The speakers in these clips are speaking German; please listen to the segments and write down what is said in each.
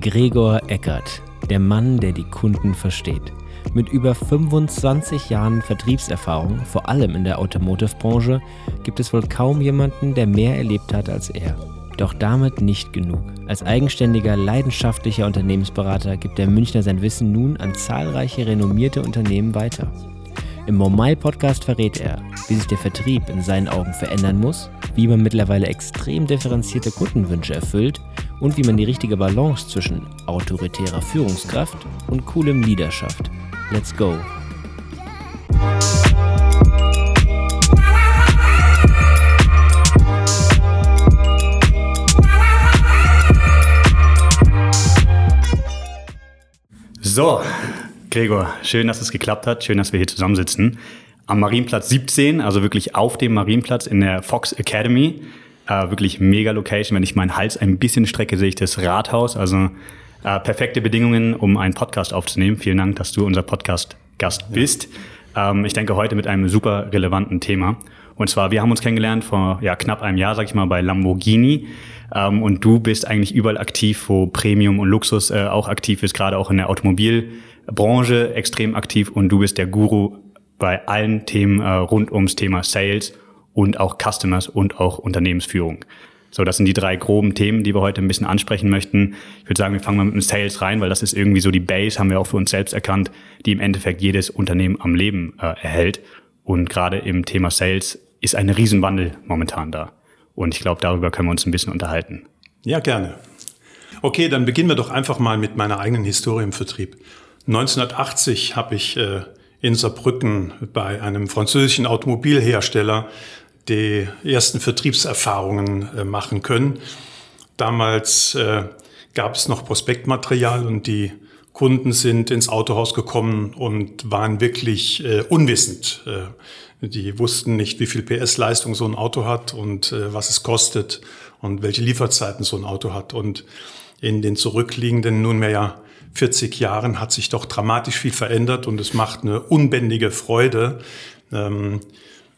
Gregor Eckert, der Mann, der die Kunden versteht. Mit über 25 Jahren Vertriebserfahrung, vor allem in der Automotive-Branche, gibt es wohl kaum jemanden, der mehr erlebt hat als er. Doch damit nicht genug. Als eigenständiger, leidenschaftlicher Unternehmensberater gibt der Münchner sein Wissen nun an zahlreiche renommierte Unternehmen weiter. Im Momai Podcast verrät er, wie sich der Vertrieb in seinen Augen verändern muss, wie man mittlerweile extrem differenzierte Kundenwünsche erfüllt und wie man die richtige Balance zwischen autoritärer Führungskraft und coolem Leader schafft. Let's go! So, Gregor, schön, dass es geklappt hat. Schön, dass wir hier zusammensitzen. Am Marienplatz 17, also wirklich auf dem Marienplatz in der Fox Academy. Äh, wirklich mega Location. Wenn ich meinen Hals ein bisschen strecke, sehe ich das Rathaus. Also äh, perfekte Bedingungen, um einen Podcast aufzunehmen. Vielen Dank, dass du unser Podcast-Gast bist. Ja. Ähm, ich denke heute mit einem super relevanten Thema. Und zwar, wir haben uns kennengelernt vor ja, knapp einem Jahr, sag ich mal, bei Lamborghini. Ähm, und du bist eigentlich überall aktiv, wo Premium und Luxus äh, auch aktiv ist, gerade auch in der Automobilbranche extrem aktiv. Und du bist der Guru bei allen Themen äh, rund ums Thema Sales und auch Customers und auch Unternehmensführung. So, das sind die drei groben Themen, die wir heute ein bisschen ansprechen möchten. Ich würde sagen, wir fangen mal mit dem Sales rein, weil das ist irgendwie so die Base, haben wir auch für uns selbst erkannt, die im Endeffekt jedes Unternehmen am Leben äh, erhält. Und gerade im Thema Sales ist ein Riesenwandel momentan da. Und ich glaube, darüber können wir uns ein bisschen unterhalten. Ja, gerne. Okay, dann beginnen wir doch einfach mal mit meiner eigenen Historie im Vertrieb. 1980 habe ich äh, in Saarbrücken bei einem französischen Automobilhersteller die ersten Vertriebserfahrungen äh, machen können. Damals äh, gab es noch Prospektmaterial und die Kunden sind ins Autohaus gekommen und waren wirklich äh, unwissend. Äh, die wussten nicht, wie viel PS-Leistung so ein Auto hat und äh, was es kostet und welche Lieferzeiten so ein Auto hat. Und in den zurückliegenden nunmehr ja 40 Jahren hat sich doch dramatisch viel verändert und es macht eine unbändige Freude, ähm,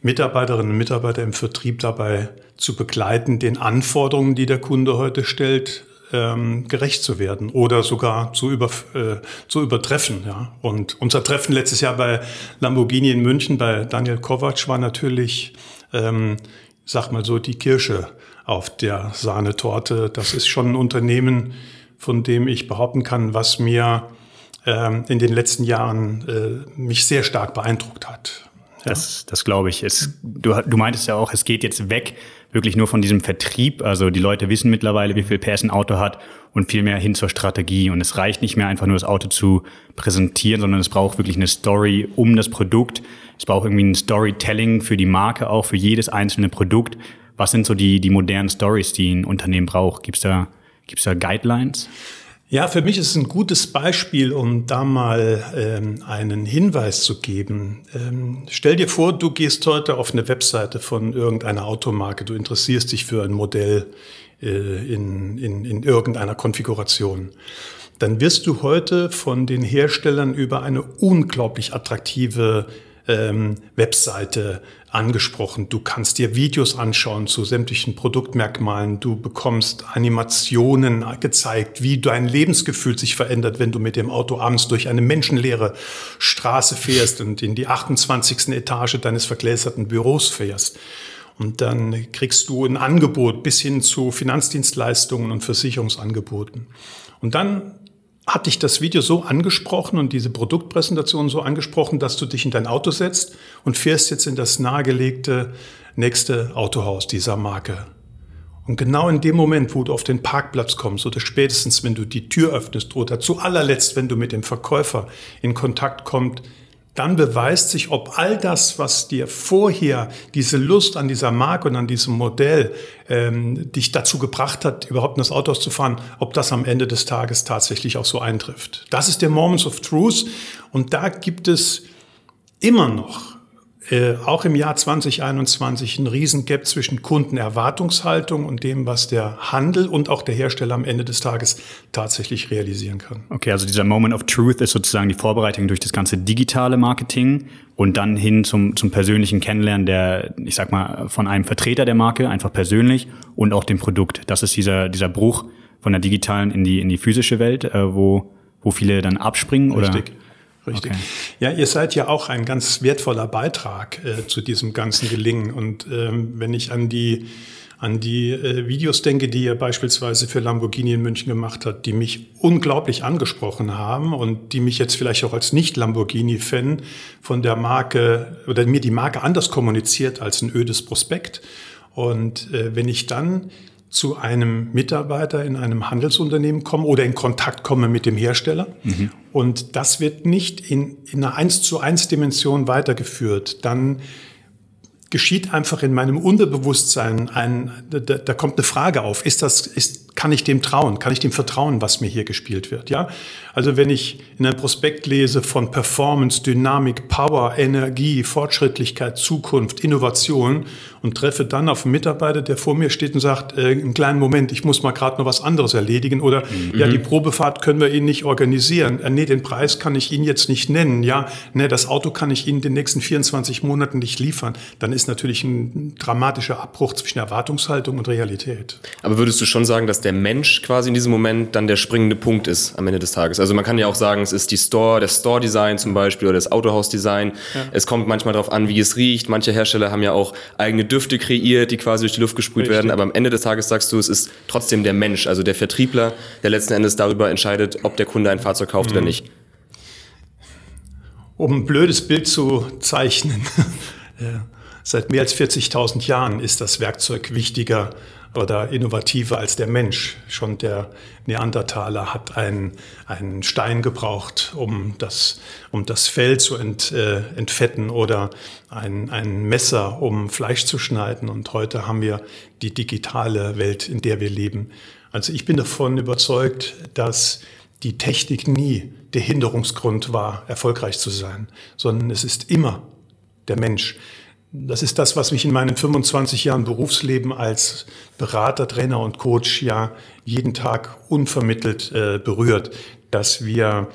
Mitarbeiterinnen und Mitarbeiter im Vertrieb dabei zu begleiten, den Anforderungen, die der Kunde heute stellt, ähm, gerecht zu werden oder sogar zu, über, äh, zu übertreffen. Ja. Und unser Treffen letztes Jahr bei Lamborghini in München bei Daniel Kovac war natürlich, ähm, sag mal so, die Kirsche auf der Sahnetorte. Das ist schon ein Unternehmen, von dem ich behaupten kann, was mir ähm, in den letzten Jahren äh, mich sehr stark beeindruckt hat. Ja. Das, das glaube ich. Es, du, du meintest ja auch, es geht jetzt weg wirklich nur von diesem Vertrieb. Also die Leute wissen mittlerweile, wie viel PS ein Auto hat und viel mehr hin zur Strategie. Und es reicht nicht mehr einfach nur das Auto zu präsentieren, sondern es braucht wirklich eine Story um das Produkt. Es braucht irgendwie ein Storytelling für die Marke auch, für jedes einzelne Produkt. Was sind so die, die modernen Stories, die ein Unternehmen braucht? Gibt es da, Guidelines? Ja, für mich ist es ein gutes Beispiel, um da mal ähm, einen Hinweis zu geben. Ähm, stell dir vor, du gehst heute auf eine Webseite von irgendeiner Automarke, du interessierst dich für ein Modell äh, in, in, in irgendeiner Konfiguration. Dann wirst du heute von den Herstellern über eine unglaublich attraktive ähm, Webseite angesprochen. Du kannst dir Videos anschauen zu sämtlichen Produktmerkmalen. Du bekommst Animationen gezeigt, wie dein Lebensgefühl sich verändert, wenn du mit dem Auto abends durch eine menschenleere Straße fährst und in die 28. Etage deines vergläserten Büros fährst. Und dann kriegst du ein Angebot bis hin zu Finanzdienstleistungen und Versicherungsangeboten. Und dann hat dich das Video so angesprochen und diese Produktpräsentation so angesprochen, dass du dich in dein Auto setzt und fährst jetzt in das nahegelegte nächste Autohaus dieser Marke. Und genau in dem Moment, wo du auf den Parkplatz kommst oder spätestens, wenn du die Tür öffnest oder zu allerletzt, wenn du mit dem Verkäufer in Kontakt kommst, dann beweist sich, ob all das, was dir vorher diese Lust an dieser Marke und an diesem Modell ähm, dich dazu gebracht hat, überhaupt in das Auto zu fahren, ob das am Ende des Tages tatsächlich auch so eintrifft. Das ist der Moments of Truth und da gibt es immer noch äh, auch im Jahr 2021 ein Riesengap zwischen Kundenerwartungshaltung und dem, was der Handel und auch der Hersteller am Ende des Tages tatsächlich realisieren kann. Okay, also dieser Moment of Truth ist sozusagen die Vorbereitung durch das ganze digitale Marketing und dann hin zum, zum persönlichen Kennenlernen der, ich sag mal, von einem Vertreter der Marke, einfach persönlich und auch dem Produkt. Das ist dieser, dieser Bruch von der digitalen in die, in die physische Welt, äh, wo, wo viele dann abspringen? Richtig. Oder? Richtig. Okay. Ja, ihr seid ja auch ein ganz wertvoller Beitrag äh, zu diesem ganzen Gelingen. Und ähm, wenn ich an die an die äh, Videos denke, die ihr beispielsweise für Lamborghini in München gemacht habt, die mich unglaublich angesprochen haben und die mich jetzt vielleicht auch als Nicht-Lamborghini-Fan von der Marke oder mir die Marke anders kommuniziert als ein ödes Prospekt. Und äh, wenn ich dann zu einem Mitarbeiter in einem Handelsunternehmen komme oder in Kontakt komme mit dem Hersteller. Mhm. Und das wird nicht in, in einer 1 zu 1 Dimension weitergeführt. Dann geschieht einfach in meinem Unterbewusstsein ein, da, da kommt eine Frage auf. Ist das, ist, kann ich dem trauen? Kann ich dem vertrauen, was mir hier gespielt wird? Ja? Also wenn ich in einem Prospekt lese von Performance, Dynamik, Power, Energie, Fortschrittlichkeit, Zukunft, Innovation und treffe dann auf einen Mitarbeiter, der vor mir steht und sagt, äh, einen kleinen Moment, ich muss mal gerade noch was anderes erledigen oder mhm. ja, die Probefahrt können wir Ihnen nicht organisieren. Äh, nee, den Preis kann ich Ihnen jetzt nicht nennen. Ja, nee, das Auto kann ich Ihnen in den nächsten 24 Monaten nicht liefern. Dann ist natürlich ein dramatischer Abbruch zwischen Erwartungshaltung und Realität. Aber würdest du schon sagen, dass der Mensch quasi in diesem Moment dann der springende Punkt ist am Ende des Tages? Also man kann ja auch sagen, es ist die Store, das Store-Design zum Beispiel oder das Autohaus-Design. Ja. Es kommt manchmal darauf an, wie es riecht. Manche Hersteller haben ja auch eigene Düfte kreiert, die quasi durch die Luft gesprüht Richtig. werden. Aber am Ende des Tages sagst du, es ist trotzdem der Mensch, also der Vertriebler, der letzten Endes darüber entscheidet, ob der Kunde ein Fahrzeug kauft mhm. oder nicht. Um ein blödes Bild zu zeichnen. ja. Seit mehr als 40.000 Jahren ist das Werkzeug wichtiger oder innovativer als der Mensch. Schon der Neandertaler hat einen, einen Stein gebraucht, um das, um das Fell zu ent, äh, entfetten oder ein, ein Messer, um Fleisch zu schneiden. Und heute haben wir die digitale Welt, in der wir leben. Also ich bin davon überzeugt, dass die Technik nie der Hinderungsgrund war, erfolgreich zu sein, sondern es ist immer der Mensch. Das ist das, was mich in meinen 25 Jahren Berufsleben als Berater, Trainer und Coach ja jeden Tag unvermittelt äh, berührt, dass wir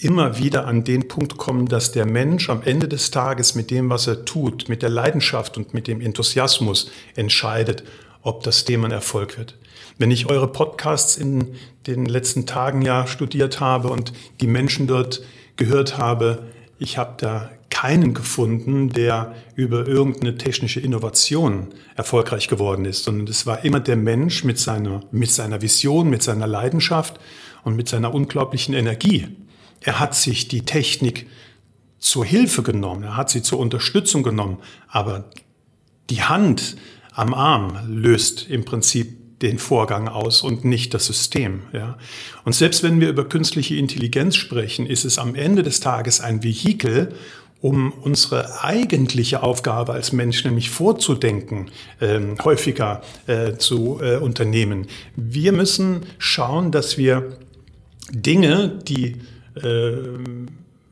immer wieder an den Punkt kommen, dass der Mensch am Ende des Tages mit dem, was er tut, mit der Leidenschaft und mit dem Enthusiasmus entscheidet, ob das Thema ein Erfolg wird. Wenn ich eure Podcasts in den letzten Tagen ja studiert habe und die Menschen dort gehört habe, ich habe da keinen gefunden, der über irgendeine technische Innovation erfolgreich geworden ist, sondern es war immer der Mensch mit seiner, mit seiner Vision, mit seiner Leidenschaft und mit seiner unglaublichen Energie. Er hat sich die Technik zur Hilfe genommen, er hat sie zur Unterstützung genommen, aber die Hand am Arm löst im Prinzip den Vorgang aus und nicht das System. Ja. Und selbst wenn wir über künstliche Intelligenz sprechen, ist es am Ende des Tages ein Vehikel, um unsere eigentliche Aufgabe als Mensch, nämlich vorzudenken, äh, häufiger äh, zu äh, unternehmen. Wir müssen schauen, dass wir Dinge, die äh,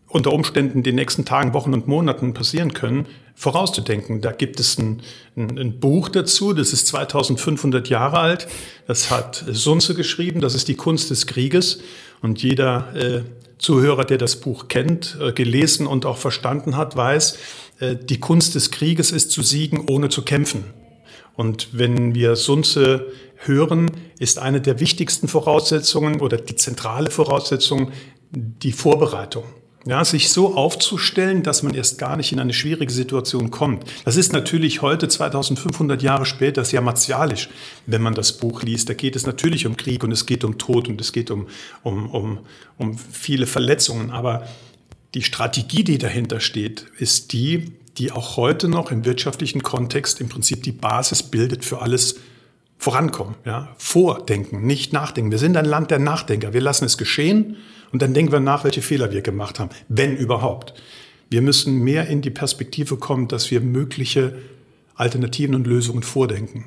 unter Umständen den nächsten Tagen, Wochen und Monaten passieren können, vorauszudenken. Da gibt es ein, ein, ein, Buch dazu, das ist 2500 Jahre alt. Das hat Sunze geschrieben, das ist die Kunst des Krieges. Und jeder äh, Zuhörer, der das Buch kennt, äh, gelesen und auch verstanden hat, weiß, äh, die Kunst des Krieges ist zu siegen, ohne zu kämpfen. Und wenn wir Sunze hören, ist eine der wichtigsten Voraussetzungen oder die zentrale Voraussetzung die Vorbereitung. Ja, sich so aufzustellen, dass man erst gar nicht in eine schwierige Situation kommt. Das ist natürlich heute, 2500 Jahre später, sehr martialisch, wenn man das Buch liest. Da geht es natürlich um Krieg und es geht um Tod und es geht um, um, um, um viele Verletzungen. Aber die Strategie, die dahinter steht, ist die, die auch heute noch im wirtschaftlichen Kontext im Prinzip die Basis bildet für alles Vorankommen. Ja? Vordenken, nicht nachdenken. Wir sind ein Land der Nachdenker. Wir lassen es geschehen und dann denken wir nach, welche Fehler wir gemacht haben, wenn überhaupt. Wir müssen mehr in die Perspektive kommen, dass wir mögliche Alternativen und Lösungen vordenken.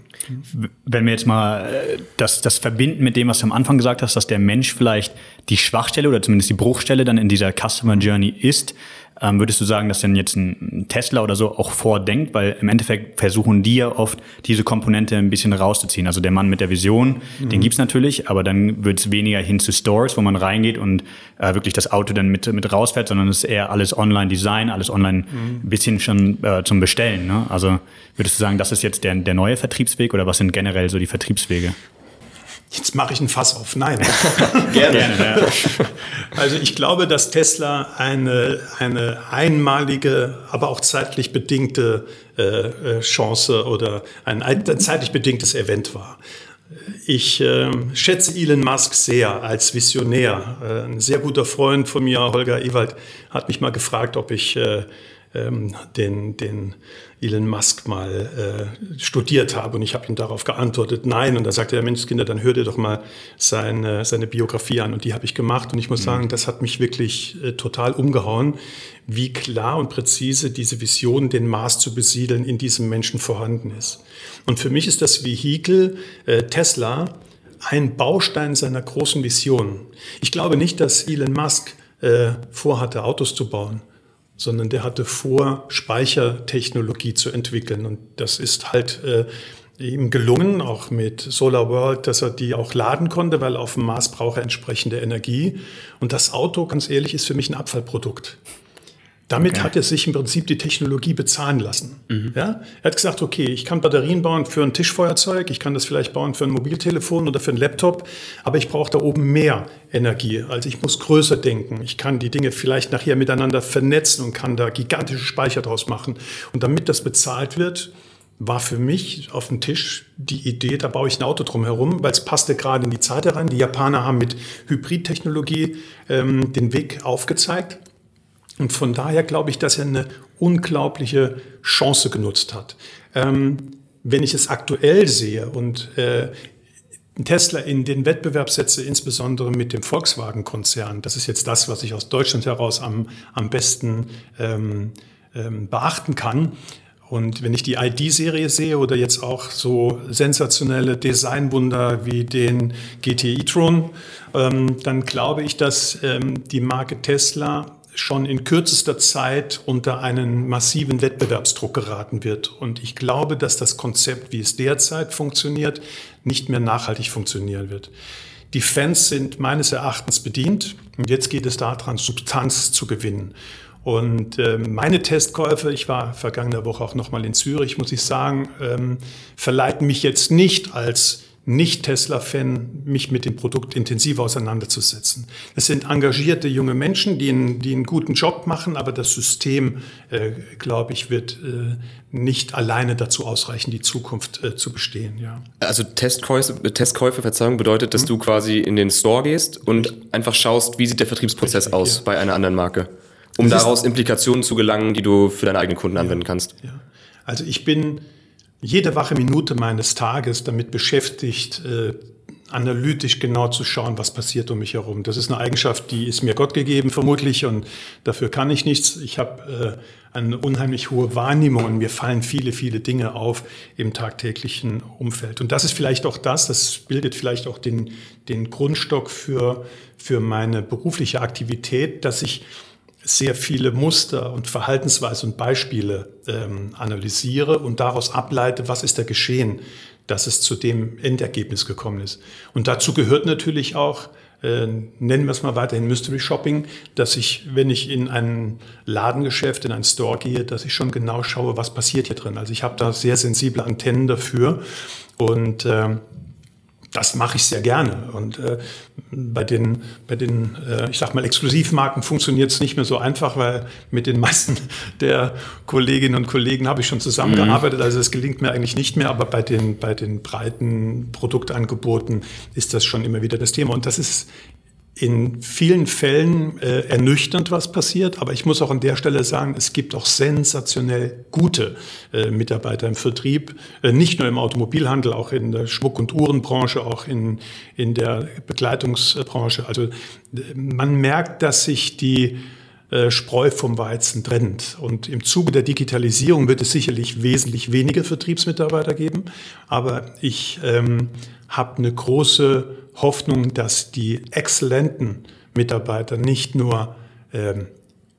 Wenn wir jetzt mal äh, das, das verbinden mit dem, was du am Anfang gesagt hast, dass der Mensch vielleicht die Schwachstelle oder zumindest die Bruchstelle dann in dieser Customer Journey ist, Ähm, würdest du sagen, dass denn jetzt ein Tesla oder so auch vordenkt? Weil im Endeffekt versuchen die ja oft, diese Komponente ein bisschen rauszuziehen. Also der Mann mit der Vision, mhm. den gibt's natürlich, aber dann wird's weniger hin zu Stores, wo man reingeht und äh, wirklich das Auto dann mit, mit rausfährt, sondern es ist eher alles Online-Design, alles online mhm. bisschen schon äh, zum Bestellen. Ne? Also würdest du sagen, das ist jetzt der, der neue Vertriebsweg oder was sind generell so die Vertriebswege? Jetzt mache ich ein Fass auf. Nein. Gerne. Gerne Also ich glaube, dass Tesla eine, eine einmalige, aber auch zeitlich bedingte äh, äh Chance oder ein, ein zeitlich bedingtes Event war. Ich äh, schätze Elon Musk sehr als Visionär. Äh, ein sehr guter Freund von mir, Holger Ewald, hat mich mal gefragt, ob ich äh, ähm, den, den Elon Musk mal äh, studiert habe. Und ich habe ihm darauf geantwortet, nein. Und da sagte er, Mensch, Kinder, dann hör dir doch mal seine, seine Biografie an. Und die habe ich gemacht. Und ich muss mhm. sagen, das hat mich wirklich äh, total umgehauen, wie klar und präzise diese Vision, den Mars zu besiedeln, in diesem Menschen vorhanden ist. Und für mich ist das Vehikel äh, Tesla ein Baustein seiner großen Vision. Ich glaube nicht, dass Elon Musk äh, vorhatte, Autos zu bauen sondern der hatte vor, Speichertechnologie zu entwickeln. Und das ist halt äh, ihm gelungen, auch mit Solar World, dass er die auch laden konnte, weil auf dem Mars braucht er entsprechende Energie. Und das Auto, ganz ehrlich, ist für mich ein Abfallprodukt. Damit okay. hat er sich im Prinzip die Technologie bezahlen lassen. Mhm. Ja? Er hat gesagt, okay, ich kann Batterien bauen für ein Tischfeuerzeug, ich kann das vielleicht bauen für ein Mobiltelefon oder für ein Laptop, aber ich brauche da oben mehr Energie. Also ich muss größer denken. Ich kann die Dinge vielleicht nachher miteinander vernetzen und kann da gigantische Speicher draus machen. Und damit das bezahlt wird, war für mich auf dem Tisch die Idee, da baue ich ein Auto drum herum, weil es passte gerade in die Zeit herein. Die Japaner haben mit Hybridtechnologie ähm, den Weg aufgezeigt. Und von daher glaube ich, dass er eine unglaubliche Chance genutzt hat. Ähm, wenn ich es aktuell sehe und äh, Tesla in den Wettbewerb setze, insbesondere mit dem Volkswagen-Konzern, das ist jetzt das, was ich aus Deutschland heraus am, am besten ähm, ähm, beachten kann. Und wenn ich die ID-Serie sehe oder jetzt auch so sensationelle Designwunder wie den GT e-tron, ähm, dann glaube ich, dass ähm, die Marke Tesla schon in kürzester Zeit unter einen massiven Wettbewerbsdruck geraten wird. Und ich glaube, dass das Konzept, wie es derzeit funktioniert, nicht mehr nachhaltig funktionieren wird. Die Fans sind meines Erachtens bedient und jetzt geht es daran, Substanz zu gewinnen. Und äh, meine Testkäufe, ich war vergangene Woche auch nochmal in Zürich, muss ich sagen, ähm, verleiten mich jetzt nicht als nicht-Tesla-Fan, mich mit dem Produkt intensiv auseinanderzusetzen. Es sind engagierte junge Menschen, die einen, die einen guten Job machen, aber das System, äh, glaube ich, wird äh, nicht alleine dazu ausreichen, die Zukunft äh, zu bestehen. Ja. Also Testkäufe, Testkäufe, Verzeihung, bedeutet, dass mhm. du quasi in den Store gehst und Richtig. einfach schaust, wie sieht der Vertriebsprozess Richtig, aus ja. bei einer anderen Marke, um das daraus Implikationen zu gelangen, die du für deine eigenen Kunden ja, anwenden kannst. Ja. Also ich bin jede wache Minute meines Tages damit beschäftigt, äh, analytisch genau zu schauen, was passiert um mich herum. Das ist eine Eigenschaft, die ist mir Gott gegeben, vermutlich, und dafür kann ich nichts. Ich habe äh, eine unheimlich hohe Wahrnehmung und mir fallen viele, viele Dinge auf im tagtäglichen Umfeld. Und das ist vielleicht auch das, das bildet vielleicht auch den, den Grundstock für, für meine berufliche Aktivität, dass ich sehr viele Muster und Verhaltensweisen und Beispiele ähm, analysiere und daraus ableite, was ist da geschehen, dass es zu dem Endergebnis gekommen ist. Und dazu gehört natürlich auch, äh, nennen wir es mal weiterhin Mystery Shopping, dass ich, wenn ich in ein Ladengeschäft, in einen Store gehe, dass ich schon genau schaue, was passiert hier drin. Also ich habe da sehr sensible Antennen dafür und äh, das mache ich sehr gerne. Und äh, bei den, bei den äh, ich sag mal, Exklusivmarken funktioniert es nicht mehr so einfach, weil mit den meisten der Kolleginnen und Kollegen habe ich schon zusammengearbeitet. Mhm. Also es gelingt mir eigentlich nicht mehr, aber bei den, bei den breiten Produktangeboten ist das schon immer wieder das Thema. Und das ist in vielen Fällen äh, ernüchternd, was passiert. Aber ich muss auch an der Stelle sagen, es gibt auch sensationell gute äh, Mitarbeiter im Vertrieb, äh, nicht nur im Automobilhandel, auch in der Schmuck- und Uhrenbranche, auch in, in der Begleitungsbranche. Also man merkt, dass sich die äh, Spreu vom Weizen trennt. Und im Zuge der Digitalisierung wird es sicherlich wesentlich weniger Vertriebsmitarbeiter geben. Aber ich ähm, habe eine große Hoffnung, dass die exzellenten Mitarbeiter nicht nur ähm,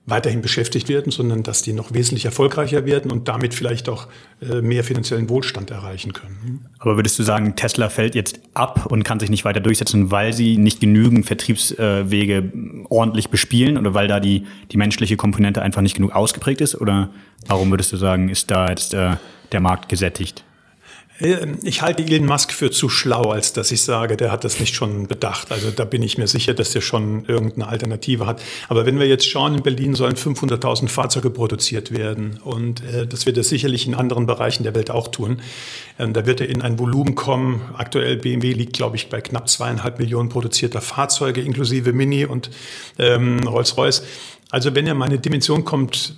weiterhin beschäftigt werden, sondern dass die noch wesentlich erfolgreicher werden und damit vielleicht auch äh, mehr finanziellen Wohlstand erreichen können. Aber würdest du sagen, Tesla fällt jetzt ab und kann sich nicht weiter durchsetzen, weil sie nicht genügend Vertriebswege ordentlich bespielen oder weil da die, die menschliche Komponente einfach nicht genug ausgeprägt ist? Oder warum würdest du sagen, ist da jetzt äh, der Markt gesättigt? Äh, ich halte Elon Musk für zu schlau, als dass ich sage, der hat das nicht schon bedacht. Also da bin ich mir sicher, dass der schon irgendeine Alternative hat. Aber wenn wir jetzt schauen, in Berlin sollen 500.000 Fahrzeuge produziert werden. Und äh, das wird er sicherlich in anderen Bereichen der Welt auch tun. Ähm, da wird er in ein Volumen kommen. Aktuell BMW liegt, glaube ich, bei knapp zweieinhalb Millionen produzierter Fahrzeuge, inklusive Mini und ähm, Rolls-Royce. Also wenn er mal eine Dimension kommt,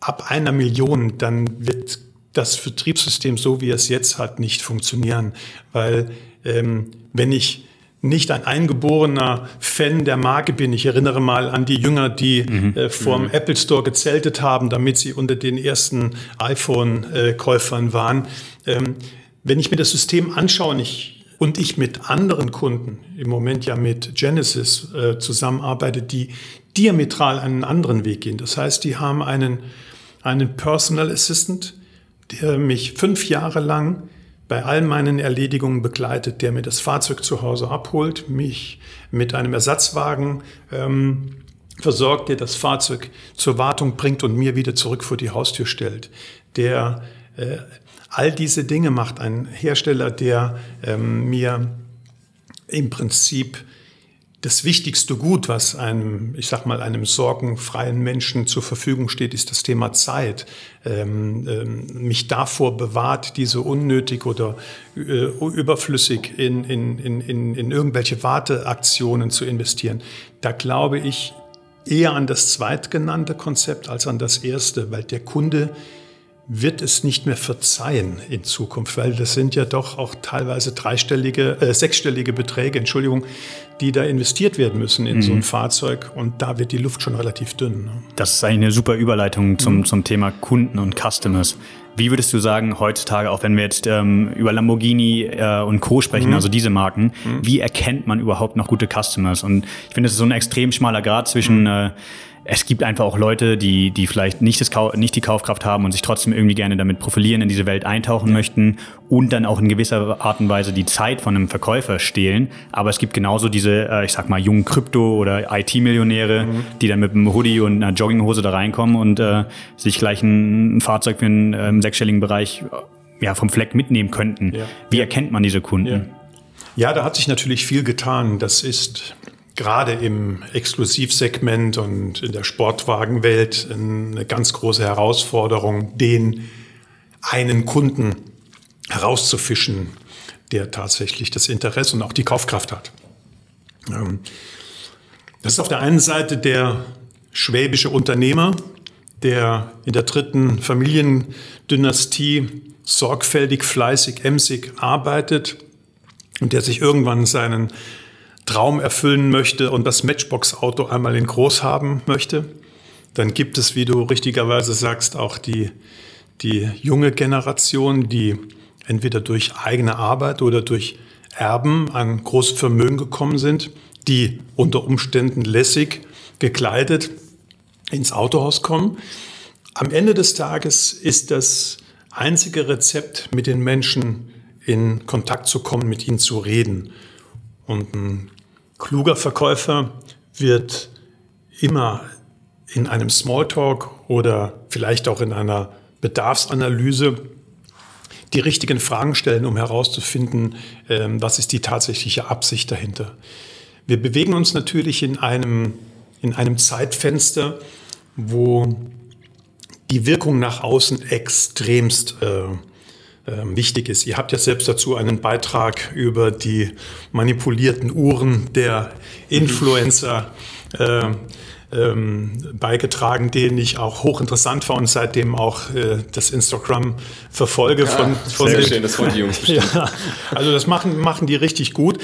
ab einer Million, dann wird das Vertriebssystem, so wie es jetzt hat, nicht funktionieren. Weil ähm, wenn ich nicht ein eingeborener Fan der Marke bin. Ich erinnere mal an die Jünger, die mhm. äh, vorm mhm. Apple Store gezeltet haben, damit sie unter den ersten iPhone-Käufern waren. Ähm, wenn ich mir das System anschaue ich, und ich mit anderen Kunden, im Moment ja mit Genesis äh, zusammenarbeite, die diametral einen anderen Weg gehen. Das heißt, die haben einen, einen Personal Assistant, der mich fünf Jahre lang bei all meinen Erledigungen begleitet, der mir das Fahrzeug zu Hause abholt, mich mit einem Ersatzwagen ähm, versorgt, der das Fahrzeug zur Wartung bringt und mir wieder zurück vor die Haustür stellt, der äh, all diese Dinge macht, ein Hersteller, der ähm, mir im Prinzip das wichtigste Gut, was einem, ich sag mal, einem sorgenfreien Menschen zur Verfügung steht, ist das Thema Zeit. Ähm, ähm, mich davor bewahrt, diese unnötig oder äh, überflüssig in, in, in, in irgendwelche Warteaktionen zu investieren. Da glaube ich eher an das zweitgenannte Konzept als an das erste, weil der Kunde wird es nicht mehr verzeihen in Zukunft, weil das sind ja doch auch teilweise dreistellige, äh, sechsstellige Beträge, Entschuldigung, die da investiert werden müssen in mhm. so ein mhm. Fahrzeug und da wird die Luft schon relativ dünn. Ne? Das ist eigentlich eine super Überleitung zum, mhm. zum Thema Kunden und Customers. Wie würdest du sagen, heutzutage, auch wenn wir jetzt ähm, über Lamborghini äh, und Co. sprechen, mhm. also diese Marken, mhm. wie erkennt man überhaupt noch gute Customers? Und ich finde, es ist so ein extrem schmaler Grad zwischen mhm. äh, es gibt einfach auch Leute, die, die vielleicht nicht, das nicht die Kaufkraft haben und sich trotzdem irgendwie gerne damit profilieren, in diese Welt eintauchen ja. möchten und dann auch in gewisser Art und Weise die Zeit von einem Verkäufer stehlen. Aber es gibt genauso diese, äh, ich sag mal, jungen Krypto- oder IT-Millionäre, mhm. die dann mit einem Hoodie und einer Jogginghose da reinkommen und äh, sich gleich ein, ein Fahrzeug für einen äh, sechsstelligen Bereich ja, vom Fleck mitnehmen könnten. Ja. Wie erkennt man diese Kunden? Ja. Ja, da hat sich natürlich viel getan. Das ist gerade im Exklusivsegment und in der Sportwagenwelt eine ganz große Herausforderung, den einen Kunden herauszufischen, der tatsächlich das Interesse und auch die Kaufkraft hat. Ähm, das ist auf der einen Seite der schwäbische Unternehmer, der in der dritten Familiendynastie sorgfältig, fleißig, emsig arbeitet und der sich irgendwann seinen Traum erfüllen möchte und das Matchbox-Auto einmal in groß haben möchte. Dann gibt es, wie du richtigerweise sagst, auch die, die junge Generation, die entweder durch eigene Arbeit oder durch Erben an großes Vermögen gekommen sind, die unter Umständen lässig gekleidet ins Autohaus kommen. Am Ende des Tages ist das einzige Rezept, mit den Menschen in Kontakt zu kommen, mit ihnen zu reden. Und ein kluger Verkäufer wird immer in einem Smalltalk oder vielleicht auch in einer Bedarfsanalyse die richtigen Fragen stellen, um herauszufinden, ähm, was ist die tatsächliche Absicht dahinter. Wir bewegen uns natürlich in einem, in einem Zeitfenster, wo die Wirkung nach außen extremst äh, wichtig ist. Ihr habt ja selbst dazu einen Beitrag über die manipulierten Uhren der Influencer äh, ähm, beigetragen, den ich auch hochinteressant fand und seitdem auch äh, das Instagram verfolge. Ja, von, von sehr den, schön, das wollen die Jungs bestimmt. ja, also das machen, machen die richtig gut.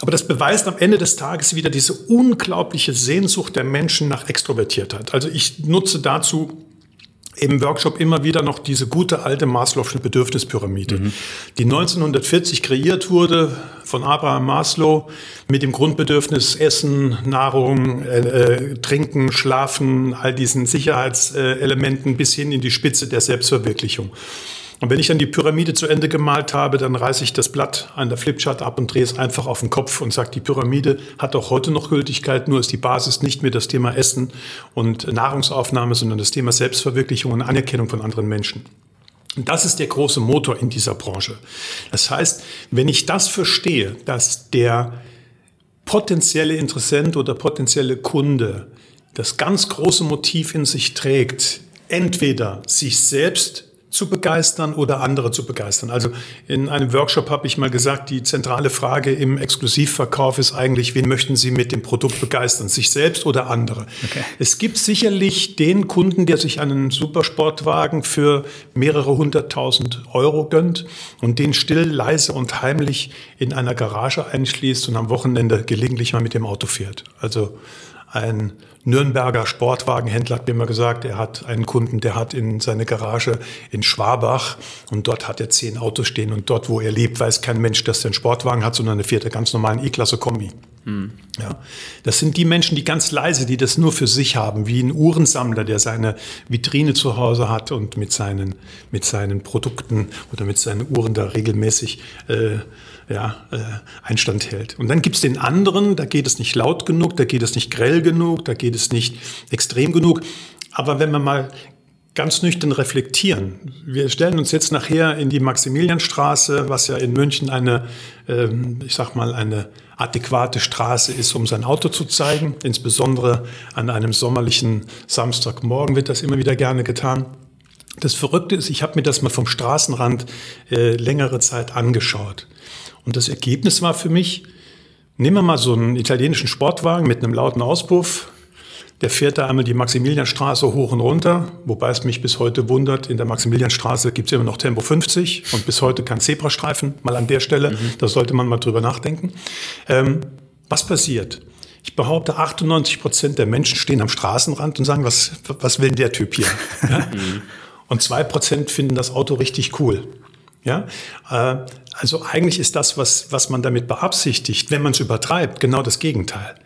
Aber das beweist am Ende des Tages wieder diese unglaubliche Sehnsucht der Menschen nach Extrovertiertheit. Also ich nutze dazu im Workshop immer wieder noch diese gute alte Maslow'sche Bedürfnispyramide, mhm. die 1940 kreiert wurde von Abraham Maslow mit dem Grundbedürfnis Essen, Nahrung, äh, äh, Trinken, Schlafen, all diesen Sicherheitselementen bis hin in die Spitze der Selbstverwirklichung. Und wenn ich dann die Pyramide zu Ende gemalt habe, dann reiße ich das Blatt an der Flipchart ab und drehe es einfach auf den Kopf und sage, die Pyramide hat auch heute noch Gültigkeit, nur ist die Basis nicht mehr das Thema Essen und Nahrungsaufnahme, sondern das Thema Selbstverwirklichung und Anerkennung von anderen Menschen. Und das ist der große Motor in dieser Branche. Das heißt, wenn ich das verstehe, dass der potenzielle Interessent oder potenzielle Kunde das ganz große Motiv in sich trägt, entweder sich selbst zu begeistern oder andere zu begeistern. Also in einem Workshop habe ich mal gesagt, die zentrale Frage im Exklusivverkauf ist eigentlich, wen möchten Sie mit dem Produkt begeistern, sich selbst oder andere? Okay. Es gibt sicherlich den Kunden, der sich einen Supersportwagen für mehrere hunderttausend Euro gönnt und den still, leise und heimlich in einer Garage einschließt und am Wochenende gelegentlich mal mit dem Auto fährt. Also ein Nürnberger Sportwagenhändler hat mir mal gesagt, er hat einen Kunden, der hat in seine Garage in Schwabach und dort hat er zehn Autos stehen und dort, wo er lebt, weiß kein Mensch, dass er einen Sportwagen hat, sondern er fährt einen ganz normalen E-Klasse Kombi. Hm. Ja, das sind die Menschen, die ganz leise, die das nur für sich haben, wie ein Uhrensammler, der seine Vitrine zu Hause hat und mit seinen, mit seinen Produkten oder mit seinen Uhren da regelmäßig äh, ja, äh, Einstand hält. Und dann gibt's den anderen, da geht es nicht laut genug, da geht es nicht grell genug, da geht es nicht extrem genug. Aber wenn wir mal ganz nüchtern reflektieren. Wir stellen uns jetzt nachher in die Maximilianstraße, was ja in München eine, ähm, ich sag mal, eine adäquate Straße ist, um sein Auto zu zeigen. Insbesondere an einem sommerlichen Samstagmorgen wird das immer wieder gerne getan. Das Verrückte ist, ich habe mir das mal vom Straßenrand äh, längere Zeit angeschaut. Und das Ergebnis war für mich, nehmen wir mal so einen italienischen Sportwagen mit einem lauten Auspuff, der fährt da einmal die Maximilianstraße hoch und runter, wobei es mich bis heute wundert, in der Maximilianstraße gibt es immer noch Tempo 50 und bis heute kein Zebrastreifen, mal an der Stelle, mhm. da sollte man mal drüber nachdenken. Ähm, was passiert? Ich behaupte, 98 Prozent der Menschen stehen am Straßenrand und sagen, was, was will der Typ hier? Ja? Mhm. Und zwei Prozent finden das Auto richtig cool. Ja, äh, also eigentlich ist das, was, was man damit beabsichtigt, wenn man es übertreibt, genau das Gegenteil.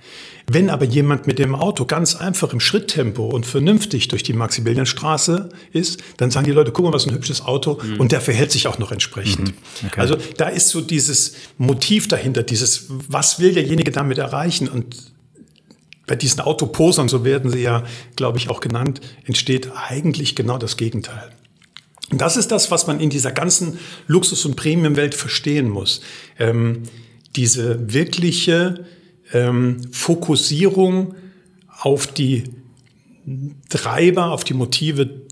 Wenn aber jemand mit dem Auto ganz einfach im Schritttempo und vernünftig durch die Maximilianstraße ist, dann sagen die Leute, guck mal, was ein hübsches Auto mhm. und der verhält sich auch noch entsprechend. Mhm. Okay. Also da ist so dieses Motiv dahinter, dieses, was will derjenige damit erreichen und bei diesen Autoposern, so werden sie ja, glaube ich, auch genannt, entsteht eigentlich genau das Gegenteil. Das ist das, was man in dieser ganzen Luxus- und Premiumwelt verstehen muss. Ähm, diese wirkliche ähm, Fokussierung auf die Treiber, auf die Motive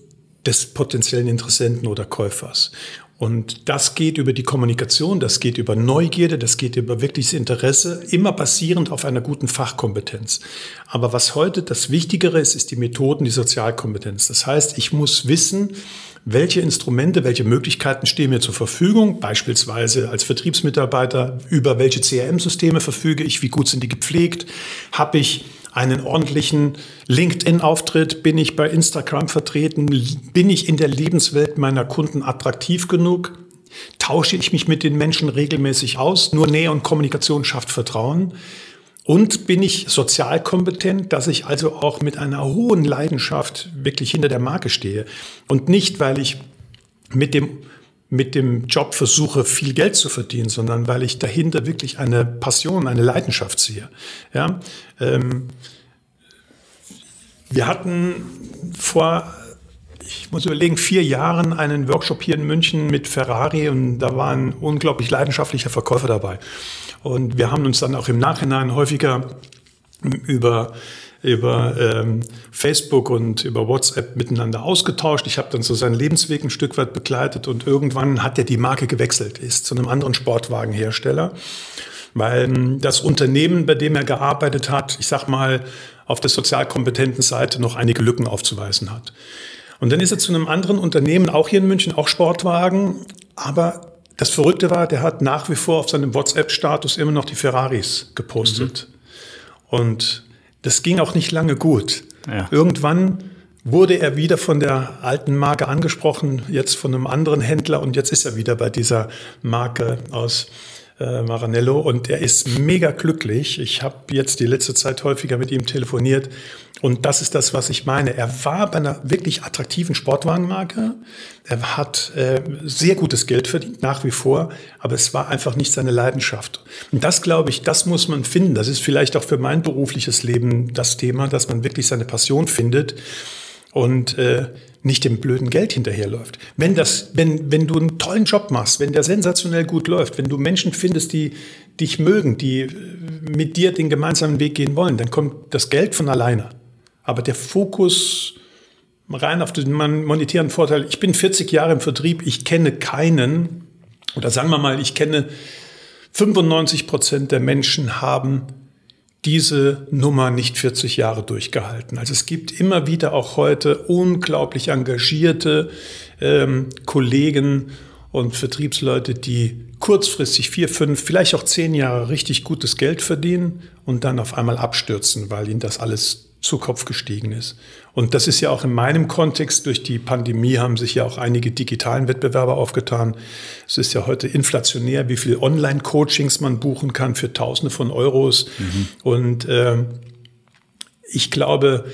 des potenziellen Interessenten oder Käufers. Und das geht über die Kommunikation, das geht über Neugierde, das geht über wirkliches Interesse, immer basierend auf einer guten Fachkompetenz. Aber was heute das Wichtigere ist, ist die Methoden, die Sozialkompetenz. Das heißt, ich muss wissen, welche Instrumente, welche Möglichkeiten stehen mir zur Verfügung, beispielsweise als Vertriebsmitarbeiter, über welche CRM-Systeme verfüge ich, wie gut sind die gepflegt, habe ich einen ordentlichen LinkedIn-Auftritt, bin ich bei Instagram vertreten, bin ich in der Lebenswelt meiner Kunden attraktiv genug, tausche ich mich mit den Menschen regelmäßig aus, nur Nähe und Kommunikation schafft Vertrauen. Und bin ich sozial kompetent, dass ich also auch mit einer hohen Leidenschaft wirklich hinter der Marke stehe. Und nicht, weil ich mit dem, mit dem Job versuche, viel Geld zu verdienen, sondern weil ich dahinter wirklich eine Passion, eine Leidenschaft sehe. Ja, ähm, wir hatten vor, ich muss überlegen, vier Jahren einen Workshop hier in München mit Ferrari und da war ein unglaublich leidenschaftlicher Verkäufer dabei. Und wir haben uns dann auch im Nachhinein häufiger über über ähm, Facebook und über WhatsApp miteinander ausgetauscht. Ich habe dann so seinen Lebensweg ein Stück weit begleitet und irgendwann hat er die Marke gewechselt, ist zu einem anderen Sportwagenhersteller, weil ähm, das Unternehmen, bei dem er gearbeitet hat, ich sag mal, auf der sozialkompetenten Seite noch einige Lücken aufzuweisen hat. Und dann ist er zu einem anderen Unternehmen, auch hier in München, auch Sportwagen, aber das Verrückte war, der hat nach wie vor auf seinem WhatsApp-Status immer noch die Ferraris gepostet. Mhm. Und das ging auch nicht lange gut. Ja. Irgendwann wurde er wieder von der alten Marke angesprochen, jetzt von einem anderen Händler und jetzt ist er wieder bei dieser Marke aus äh, Maranello und er ist mega glücklich. Ich habe jetzt die letzte Zeit häufiger mit ihm telefoniert und das ist das, was ich meine. Er war bei einer wirklich attraktiven Sportwagenmarke. Er hat äh, sehr gutes Geld verdient, nach wie vor, aber es war einfach nicht seine Leidenschaft. Und das, glaube ich, das muss man finden. Das ist vielleicht auch für mein berufliches Leben das Thema, dass man wirklich seine Passion findet und äh, nicht dem blöden Geld hinterherläuft. Wenn, das, wenn, wenn du einen tollen Job machst, wenn der sensationell gut läuft, wenn du Menschen findest, die dich mögen, die äh, mit dir den gemeinsamen Weg gehen wollen, dann kommt das Geld von alleine. Aber der Fokus rein auf den monetären Vorteil, ich bin 40 Jahre im Vertrieb, ich kenne keinen, oder sagen wir mal, ich kenne 95 Prozent der Menschen haben diese Nummer nicht 40 Jahre durchgehalten. Also es gibt immer wieder auch heute unglaublich engagierte ähm, Kollegen und Vertriebsleute, die kurzfristig vier, fünf, vielleicht auch zehn Jahre richtig gutes Geld verdienen und dann auf einmal abstürzen, weil ihnen das alles zu Kopf gestiegen ist. Und das ist ja auch in meinem Kontext, durch die Pandemie haben sich ja auch einige digitalen Wettbewerber aufgetan. Es ist ja heute inflationär, wie viel Online-Coachings man buchen kann für Tausende von Euros. Mhm. Und äh, ich glaube,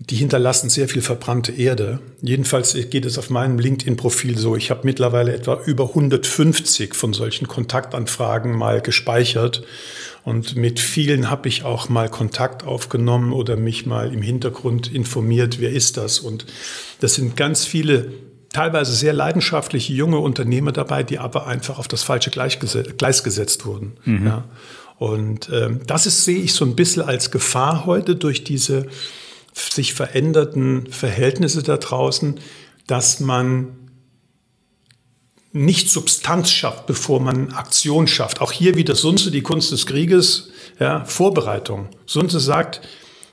die hinterlassen sehr viel verbrannte Erde. Jedenfalls geht es auf meinem LinkedIn-Profil so. Ich habe mittlerweile etwa über 150 von solchen Kontaktanfragen mal gespeichert. Und mit vielen habe ich auch mal Kontakt aufgenommen oder mich mal im Hintergrund informiert, wer ist das. Und das sind ganz viele teilweise sehr leidenschaftliche junge Unternehmer dabei, die aber einfach auf das falsche Gleis gesetzt wurden. Mhm. Ja. Und ähm, das ist, sehe ich so ein bisschen als Gefahr heute durch diese sich veränderten Verhältnisse da draußen, dass man nicht Substanz schafft, bevor man Aktion schafft. Auch hier wieder Sunze, die Kunst des Krieges, ja, Vorbereitung. Sunze sagt,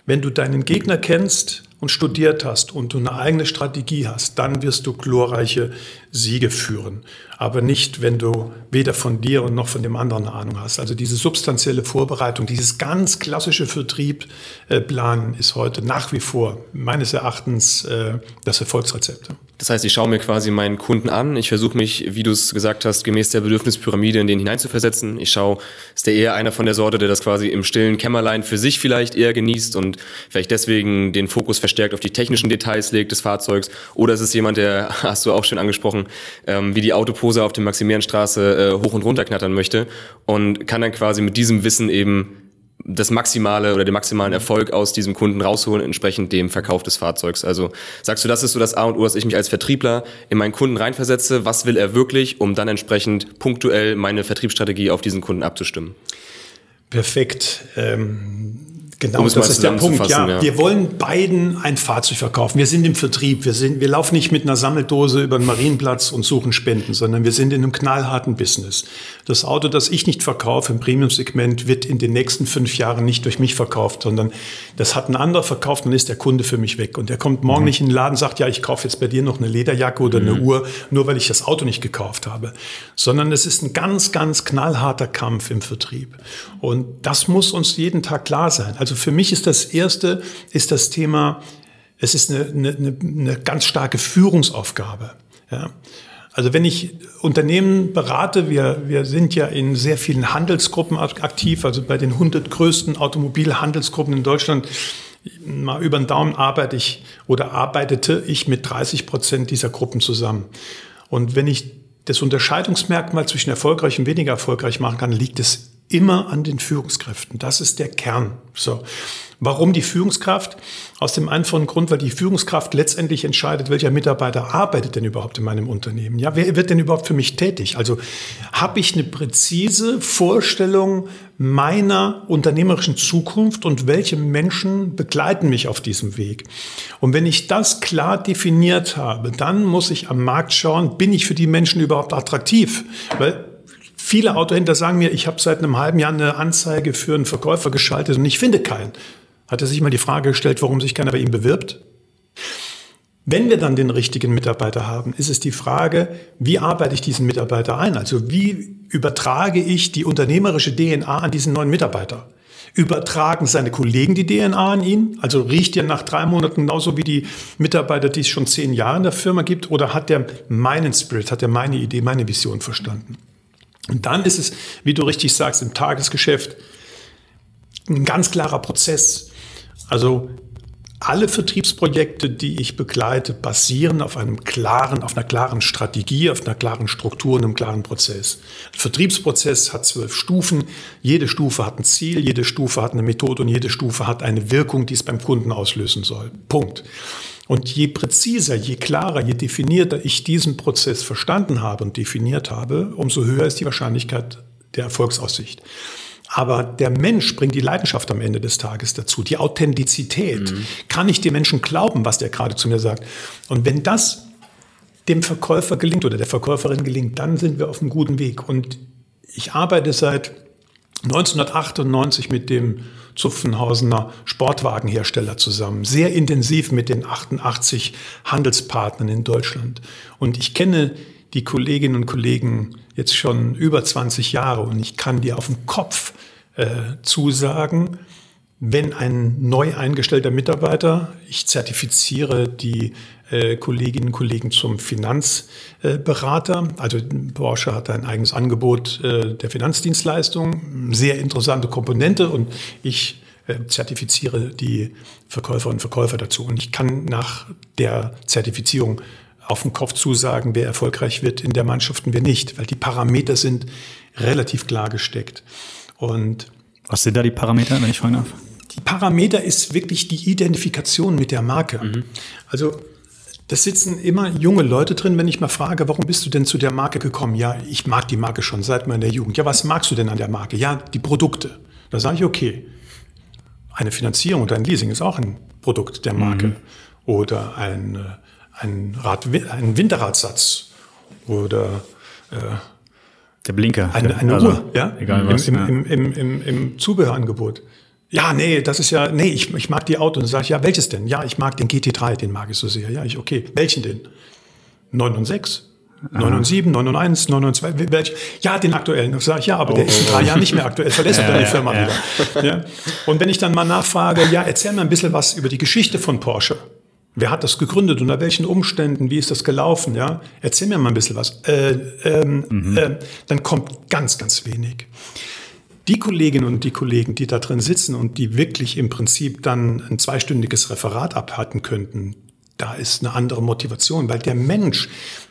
wenn du deinen Gegner kennst und studiert hast und du eine eigene Strategie hast, dann wirst du glorreiche Siege führen. Aber nicht, wenn du weder von dir noch von dem anderen Ahnung hast. Also diese substanzielle Vorbereitung, dieses ganz klassische Vertriebplan ist heute nach wie vor meines Erachtens äh, das Erfolgsrezept. Das heißt, ich schaue mir quasi meinen Kunden an. Ich versuche mich, wie du es gesagt hast, gemäß der Bedürfnispyramide in den hineinzuversetzen. Ich schaue, ist der eher einer von der Sorte, der das quasi im stillen Kämmerlein für sich vielleicht eher genießt und vielleicht deswegen den Fokus verstärkt auf die technischen Details legt des Fahrzeugs? Oder ist es jemand, der, hast du auch schon angesprochen, ähm, wie die Autopose auf der Maximilianstraße äh, hoch und runter knattern möchte und kann dann quasi mit diesem Wissen eben das maximale oder den maximalen Erfolg aus diesem Kunden rausholen, entsprechend dem Verkauf des Fahrzeugs. Also sagst du, das ist so das A und O, dass ich mich als Vertriebler in meinen Kunden reinversetze, was will er wirklich, um dann entsprechend punktuell meine Vertriebsstrategie auf diesen Kunden abzustimmen? Perfekt. Ähm Genau, um das ist der Punkt. Ja, ja, wir wollen beiden ein Fahrzeug verkaufen. Wir sind im Vertrieb. Wir, sind, wir laufen nicht mit einer Sammeldose über den Marienplatz und suchen Spenden, sondern wir sind in einem knallharten Business. Das Auto, das ich nicht verkaufe im Premium-Segment, wird in den nächsten fünf Jahren nicht durch mich verkauft, sondern das hat ein anderer verkauft, dann ist der Kunde für mich weg. Und der kommt morgen mhm. nicht in den Laden und sagt, ja, ich kaufe jetzt bei dir noch eine Lederjacke oder mhm. eine Uhr, nur weil ich das Auto nicht gekauft habe. Sondern es ist ein ganz, ganz knallharter Kampf im Vertrieb. Und das muss uns jeden Tag klar sein. Also also für mich ist das erste, ist das Thema, es ist eine, eine, eine ganz starke Führungsaufgabe. Ja. Also wenn ich Unternehmen berate, wir, wir sind ja in sehr vielen Handelsgruppen aktiv, also bei den 100 größten Automobilhandelsgruppen in Deutschland, mal über den Daumen arbeite ich oder arbeitete ich mit 30 Prozent dieser Gruppen zusammen. Und wenn ich das Unterscheidungsmerkmal zwischen erfolgreich und weniger erfolgreich machen kann, liegt es immer an den Führungskräften. Das ist der Kern. So. Warum die Führungskraft? Aus dem einfachen Grund, weil die Führungskraft letztendlich entscheidet, welcher Mitarbeiter arbeitet denn überhaupt in meinem Unternehmen. Ja, wer wird denn überhaupt für mich tätig? Also habe ich eine präzise Vorstellung meiner unternehmerischen Zukunft und welche Menschen begleiten mich auf diesem Weg? Und wenn ich das klar definiert habe, dann muss ich am Markt schauen, bin ich für die Menschen überhaupt attraktiv? Weil Viele Autohändler sagen mir, ich habe seit einem halben Jahr eine Anzeige für einen Verkäufer geschaltet und ich finde keinen. Hat er sich mal die Frage gestellt, warum sich keiner bei ihm bewirbt? Wenn wir dann den richtigen Mitarbeiter haben, ist es die Frage, wie arbeite ich diesen Mitarbeiter ein? Also wie übertrage ich die unternehmerische DNA an diesen neuen Mitarbeiter? Übertragen seine Kollegen die DNA an ihn? Also riecht er nach drei Monaten genauso wie die Mitarbeiter, die es schon zehn Jahre in der Firma gibt? Oder hat er meinen Spirit, hat er meine Idee, meine Vision verstanden? Und dann ist es, wie du richtig sagst, im Tagesgeschäft ein ganz klarer Prozess. Also alle Vertriebsprojekte, die ich begleite, basieren auf einem klaren, auf einer klaren Strategie, auf einer klaren Struktur und einem klaren Prozess. Ein Vertriebsprozess hat zwölf Stufen. Jede Stufe hat ein Ziel, jede Stufe hat eine Methode und jede Stufe hat eine Wirkung, die es beim Kunden auslösen soll. Punkt. Und je präziser, je klarer, je definierter ich diesen Prozess verstanden habe und definiert habe, umso höher ist die Wahrscheinlichkeit der Erfolgsaussicht. Aber der Mensch bringt die Leidenschaft am Ende des Tages dazu, die Authentizität. Mhm. Kann ich dem Menschen glauben, was der gerade zu mir sagt? Und wenn das dem Verkäufer gelingt oder der Verkäuferin gelingt, dann sind wir auf einem guten Weg. Und ich arbeite seit 1998 mit dem Zupfenhausener Sportwagenhersteller zusammen, sehr intensiv mit den 88 Handelspartnern in Deutschland. Und ich kenne die Kolleginnen und Kollegen jetzt schon über 20 Jahre und ich kann dir auf den Kopf äh, zusagen, wenn ein neu eingestellter Mitarbeiter, ich zertifiziere die Kolleginnen und Kollegen zum Finanzberater, äh, also Porsche hat ein eigenes Angebot äh, der Finanzdienstleistung, sehr interessante Komponente und ich äh, zertifiziere die Verkäuferinnen und Verkäufer dazu. Und ich kann nach der Zertifizierung auf den Kopf zusagen, wer erfolgreich wird in der Mannschaft und wer nicht, weil die Parameter sind relativ klar gesteckt. Und was sind da die Parameter, wenn ich fragen darf? Die Parameter ist wirklich die Identifikation mit der Marke. Mhm. Also das sitzen immer junge Leute drin, wenn ich mal frage, warum bist du denn zu der Marke gekommen? Ja, ich mag die Marke schon seit meiner Jugend. Ja, was magst du denn an der Marke? Ja, die Produkte. Da sage ich, okay, eine Finanzierung oder ein Leasing ist auch ein Produkt der Marke. Mhm. Oder ein äh, ein, Rad, ein Winterradsatz oder äh, der Blinker. Eine, eine also, Uhr, ja? Egal was. Im, ja. Im, im, im, Im Zubehörangebot. Ja, nee, das ist ja, nee, ich, ich mag die Autos. Und dann sage ich, ja, welches denn? Ja, ich mag den GT3, den mag ich so sehr. Ja, ich, okay, welchen denn? 9 und 6? 9 und 7, 9 und 1, 9 und 2, welch? Ja, den aktuellen. Da sage ich, ja, aber oh, der ist in drei Jahren nicht mehr aktuell, verlässt ja, deine Firma ja. wieder. Ja. Und wenn ich dann mal nachfrage, ja, erzähl mir ein bisschen was über die Geschichte von Porsche. Wer hat das gegründet? Unter welchen Umständen? Wie ist das gelaufen? Ja, erzähl mir mal ein bisschen was. Äh, ähm, mhm. äh, dann kommt ganz, ganz wenig. Die Kolleginnen und die Kollegen, die da drin sitzen und die wirklich im Prinzip dann ein zweistündiges Referat abhalten könnten, da ist eine andere Motivation, weil der Mensch,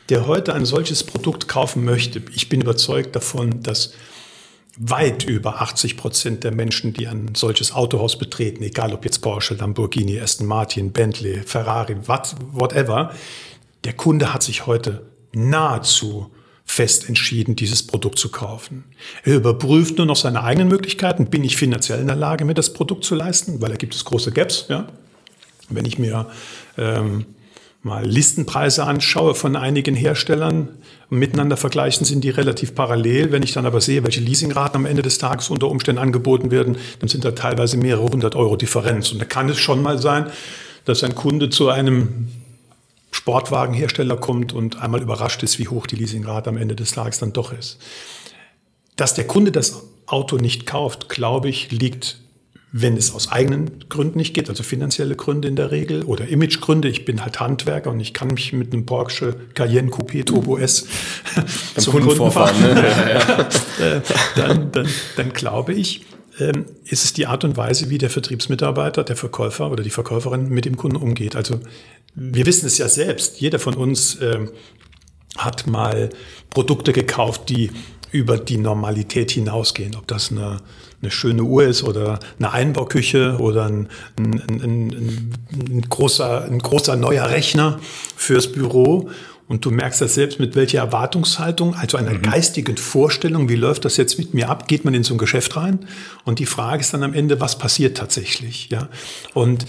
der heute ein solches Produkt kaufen möchte, ich bin überzeugt davon, dass weit über 80 Prozent der Menschen, die ein solches Autohaus betreten, egal ob jetzt Porsche, Lamborghini, Aston Martin, Bentley, Ferrari, what, whatever, der Kunde hat sich heute nahezu fest entschieden, dieses Produkt zu kaufen. Er überprüft nur noch seine eigenen Möglichkeiten. Bin ich finanziell in der Lage, mir das Produkt zu leisten? Weil da gibt es große Gaps. Ja? Wenn ich mir ähm, mal Listenpreise anschaue von einigen Herstellern und miteinander vergleichen, sind die relativ parallel. Wenn ich dann aber sehe, welche Leasingraten am Ende des Tages unter Umständen angeboten werden, dann sind da teilweise mehrere hundert Euro Differenz. Und da kann es schon mal sein, dass ein Kunde zu einem Sportwagenhersteller kommt und einmal überrascht ist, wie hoch die Leasingrate am Ende des Tages dann doch ist. Dass der Kunde das Auto nicht kauft, glaube ich, liegt wenn es aus eigenen Gründen nicht geht, also finanzielle Gründe in der Regel oder Imagegründe. Ich bin halt Handwerker und ich kann mich mit einem Porsche Cayenne Coupé Turbo S zum Kunden, Kunden fahren. Ne? Dann, dann, dann glaube ich, ähm, ist es die Art und Weise, wie der Vertriebsmitarbeiter, der Verkäufer oder die Verkäuferin mit dem Kunden umgeht. Also wir wissen es ja selbst. Jeder von uns ähm, hat mal Produkte gekauft, die über die Normalität hinausgehen. Ob das eine, eine schöne Uhr ist oder eine Einbauküche oder ein, ein, ein, ein, großer, ein großer neuer Rechner fürs Büro. Und du merkst das selbst, mit welcher Erwartungshaltung, also einer mhm. geistigen Vorstellung, wie läuft das jetzt mit mir ab, geht man in so ein Geschäft rein. Und die Frage ist dann am Ende, was passiert tatsächlich? Ja? Und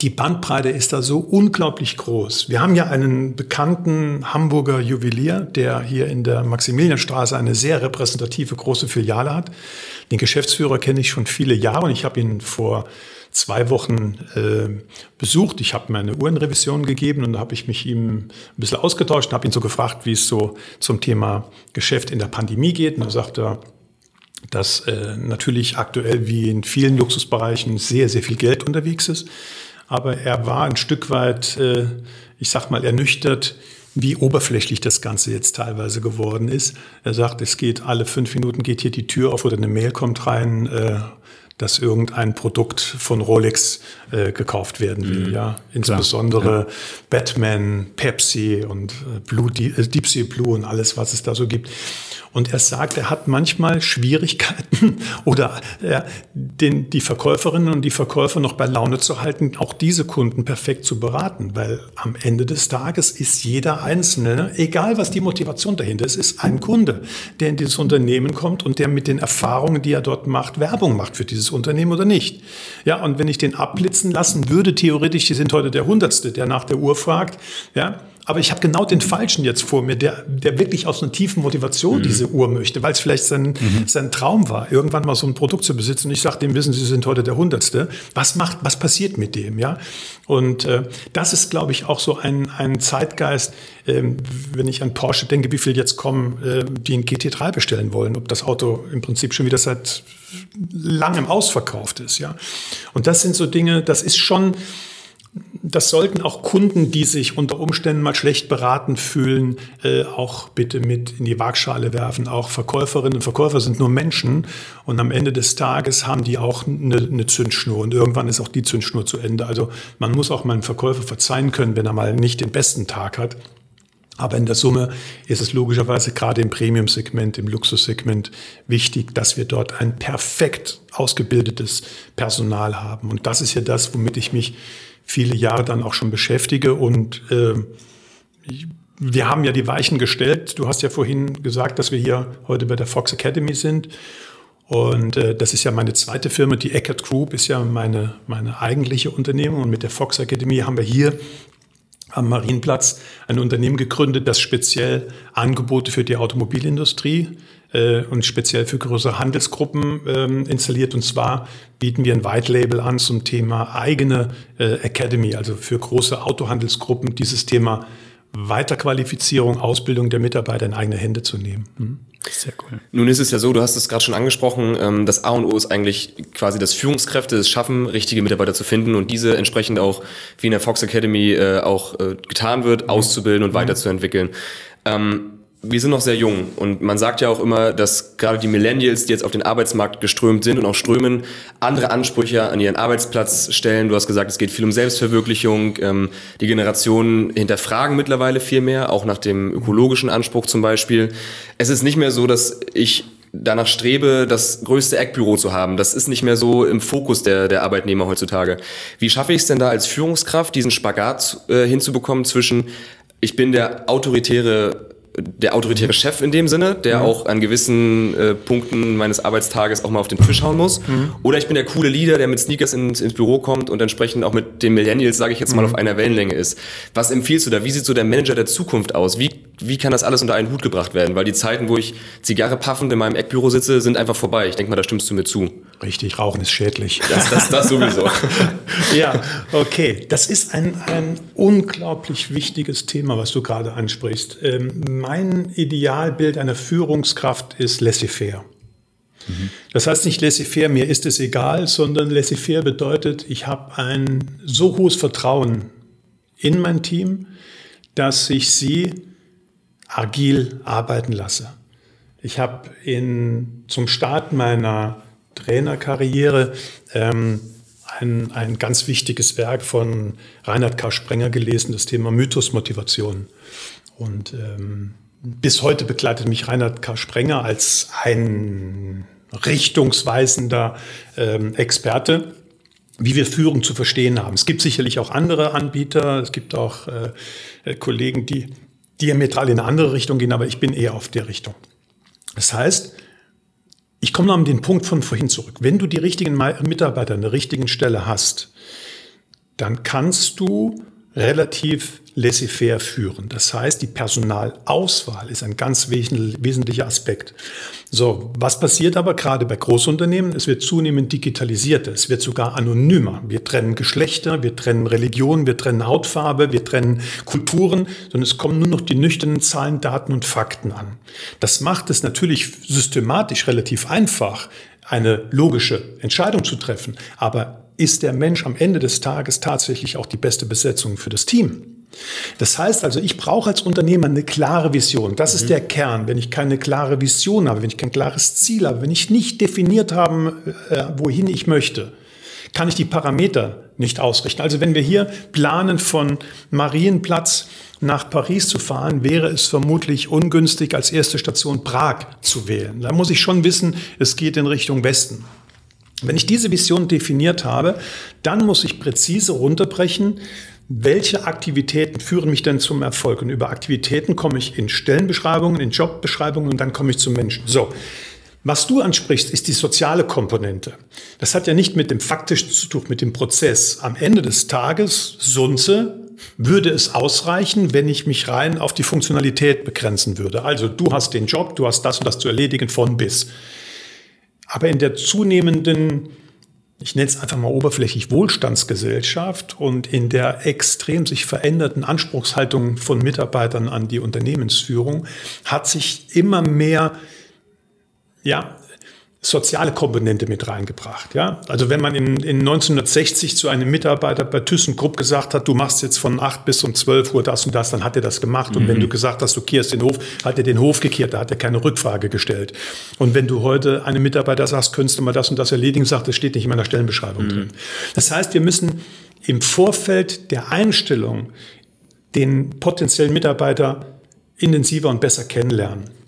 die Bandbreite ist da so unglaublich groß. Wir haben ja einen bekannten Hamburger Juwelier, der hier in der Maximilianstraße eine sehr repräsentative große Filiale hat. Den Geschäftsführer kenne ich schon viele Jahre und ich habe ihn vor zwei Wochen äh, besucht. Ich habe mir eine Uhrenrevision gegeben und da habe ich mich ihm ein bisschen ausgetauscht und habe ihn so gefragt, wie es so zum Thema Geschäft in der Pandemie geht. Und da sagt er, dass äh, natürlich aktuell wie in vielen Luxusbereichen sehr, sehr viel Geld unterwegs ist. Aber er war ein Stück weit, äh, ich sag mal, ernüchtert, wie oberflächlich das Ganze jetzt teilweise geworden ist. Er sagt, es geht alle fünf Minuten geht hier die Tür auf oder eine Mail kommt rein. Äh, dass irgendein Produkt von Rolex äh, gekauft werden will. Mhm. Ja, insbesondere ja. Batman, Pepsi und äh, Blue, äh, Deep Sea Blue und alles, was es da so gibt. Und er sagt, er hat manchmal Schwierigkeiten oder äh, den, die Verkäuferinnen und die Verkäufer noch bei Laune zu halten, auch diese Kunden perfekt zu beraten, weil am Ende des Tages ist jeder Einzelne, egal was die Motivation dahinter ist, ist ein Kunde, der in dieses Unternehmen kommt und der mit den Erfahrungen, die er dort macht, Werbung macht für dieses Unternehmen oder nicht. Ja, und wenn ich den abblitzen lassen würde, theoretisch, die sind heute der Hundertste, der nach der Uhr fragt, ja, aber ich habe genau den Falschen jetzt vor mir, der, der wirklich aus einer tiefen Motivation mhm. diese Uhr möchte, weil es vielleicht sein, mhm. sein Traum war, irgendwann mal so ein Produkt zu besitzen. Und ich sage dem, wissen Sie, Sie sind heute der Hundertste. Was macht, was passiert mit dem? Ja? Und äh, das ist, glaube ich, auch so ein, ein Zeitgeist, ähm, wenn ich an Porsche denke, wie viel jetzt kommen, äh, die ein GT3 bestellen wollen, ob das Auto im Prinzip schon wieder seit langem ausverkauft ist. Ja? Und das sind so Dinge, das ist schon das sollten auch Kunden, die sich unter Umständen mal schlecht beraten fühlen, äh, auch bitte mit in die Waagschale werfen. Auch Verkäuferinnen und Verkäufer sind nur Menschen und am Ende des Tages haben die auch eine, eine Zündschnur und irgendwann ist auch die Zündschnur zu Ende. Also man muss auch mal einem Verkäufer verzeihen können, wenn er mal nicht den besten Tag hat. Aber in der Summe ist es logischerweise gerade im Premium-Segment, im Luxussegment wichtig, dass wir dort ein perfekt ausgebildetes Personal haben. Und das ist ja das, womit ich mich viele Jahre dann auch schon beschäftige. Und äh, wir haben ja die Weichen gestellt. Du hast ja vorhin gesagt, dass wir hier heute bei der Fox Academy sind. Und äh, das ist ja meine zweite Firma. Die Eckert Group ist ja meine, meine eigentliche Unternehmung. Und mit der Fox Academy haben wir hier am Marienplatz ein Unternehmen gegründet, das speziell Angebote für die Automobilindustrie äh, und speziell für größere Handelsgruppen ähm, installiert. Und zwar bieten wir ein White Label an zum Thema eigene äh, Academy, also für große Autohandelsgruppen dieses Thema Weiterqualifizierung, Ausbildung der Mitarbeiter in eigene Hände zu nehmen. Mhm. Sehr cool. Nun ist es ja so, du hast es gerade schon angesprochen, ähm, das A und O ist eigentlich quasi, dass Führungskräfte es schaffen, richtige Mitarbeiter zu finden und diese entsprechend auch, wie in der Fox Academy äh, auch äh, getan wird, mhm. auszubilden und weiterzuentwickeln. Ähm, wir sind noch sehr jung und man sagt ja auch immer, dass gerade die Millennials, die jetzt auf den Arbeitsmarkt geströmt sind und auch strömen, andere Ansprüche an ihren Arbeitsplatz stellen. Du hast gesagt, es geht viel um Selbstverwirklichung. Ähm, die Generationen hinterfragen mittlerweile viel mehr, auch nach dem ökologischen Anspruch zum Beispiel. Es ist nicht mehr so, dass ich danach strebe, das größte Eckbüro zu haben. Das ist nicht mehr so im Fokus der, der Arbeitnehmer heutzutage. Wie schaffe ich es denn da als Führungskraft, diesen Spagat äh, hinzubekommen zwischen, ich bin der autoritäre der autoritäre Chef in dem Sinne, der mhm. auch an gewissen äh, Punkten meines Arbeitstages auch mal auf den Tisch hauen muss. Mhm. Oder ich bin der coole Leader, der mit Sneakers ins, ins Büro kommt und entsprechend auch mit den Millennials, sage ich jetzt mal, mhm. auf einer Wellenlänge ist. Was empfiehlst du da? Wie sieht so der Manager der Zukunft aus? Wie, wie kann das alles unter einen Hut gebracht werden? Weil die Zeiten, wo ich Zigarre paffend in meinem Eckbüro sitze, sind einfach vorbei. Ich denke mal, da stimmst du mir zu. Richtig, Rauchen ist schädlich. Das, das, das sowieso. ja, okay. Das ist ein, ein unglaublich wichtiges Thema, was du gerade ansprichst. Ähm, mein Idealbild einer Führungskraft ist laissez-faire. Das heißt nicht laissez-faire, mir ist es egal, sondern laissez-faire bedeutet, ich habe ein so hohes Vertrauen in mein Team, dass ich sie agil arbeiten lasse. Ich habe zum Start meiner Trainerkarriere ähm, ein, ein ganz wichtiges Werk von Reinhard K. Sprenger gelesen, das Thema Mythosmotivation. Und ähm, bis heute begleitet mich Reinhard K. Sprenger als ein richtungsweisender ähm, Experte, wie wir Führung zu verstehen haben. Es gibt sicherlich auch andere Anbieter, es gibt auch äh, Kollegen, die diametral in eine andere Richtung gehen, aber ich bin eher auf der Richtung. Das heißt, ich komme noch an den Punkt von vorhin zurück. Wenn du die richtigen Mitarbeiter an der richtigen Stelle hast, dann kannst du relativ laissez-faire führen. Das heißt, die Personalauswahl ist ein ganz wesentlicher Aspekt. So, was passiert aber gerade bei Großunternehmen? Es wird zunehmend digitalisiert, es wird sogar anonymer. Wir trennen Geschlechter, wir trennen Religion, wir trennen Hautfarbe, wir trennen Kulturen, sondern es kommen nur noch die nüchternen Zahlen, Daten und Fakten an. Das macht es natürlich systematisch relativ einfach, eine logische Entscheidung zu treffen. Aber ist der Mensch am Ende des Tages tatsächlich auch die beste Besetzung für das Team? Das heißt also, ich brauche als Unternehmer eine klare Vision. Das ist mhm. der Kern. Wenn ich keine klare Vision habe, wenn ich kein klares Ziel habe, wenn ich nicht definiert habe, äh, wohin ich möchte, kann ich die Parameter nicht ausrichten. Also wenn wir hier planen, von Marienplatz nach Paris zu fahren, wäre es vermutlich ungünstig, als erste Station Prag zu wählen. Da muss ich schon wissen, es geht in Richtung Westen. Wenn ich diese Vision definiert habe, dann muss ich präzise runterbrechen, welche Aktivitäten führen mich denn zum Erfolg? Und über Aktivitäten komme ich in Stellenbeschreibungen, in Jobbeschreibungen und dann komme ich zum Menschen. So. Was du ansprichst, ist die soziale Komponente. Das hat ja nicht mit dem Faktischen zu tun, mit dem Prozess. Am Ende des Tages, Sunze, würde es ausreichen, wenn ich mich rein auf die Funktionalität begrenzen würde. Also du hast den Job, du hast das und das zu erledigen von bis. Aber in der zunehmenden ich nenne es einfach mal oberflächlich Wohlstandsgesellschaft und in der extrem sich veränderten Anspruchshaltung von Mitarbeitern an die Unternehmensführung hat sich immer mehr ja, soziale Komponente mit reingebracht. Ja? Also wenn man in, in 1960 zu einem Mitarbeiter bei ThyssenKrupp gesagt hat, du machst jetzt von 8 bis um 12 Uhr das und das, dann hat er das gemacht. Und mhm. wenn du gesagt hast, du kehrst den Hof, hat er den Hof gekehrt, da hat er keine Rückfrage gestellt. Und wenn du heute einem Mitarbeiter sagst, könntest du mal das und das erledigen, sagt, das steht nicht in meiner Stellenbeschreibung mhm. drin. Das heißt, wir müssen im Vorfeld der Einstellung den potenziellen Mitarbeiter intensiver und besser kennenlernen.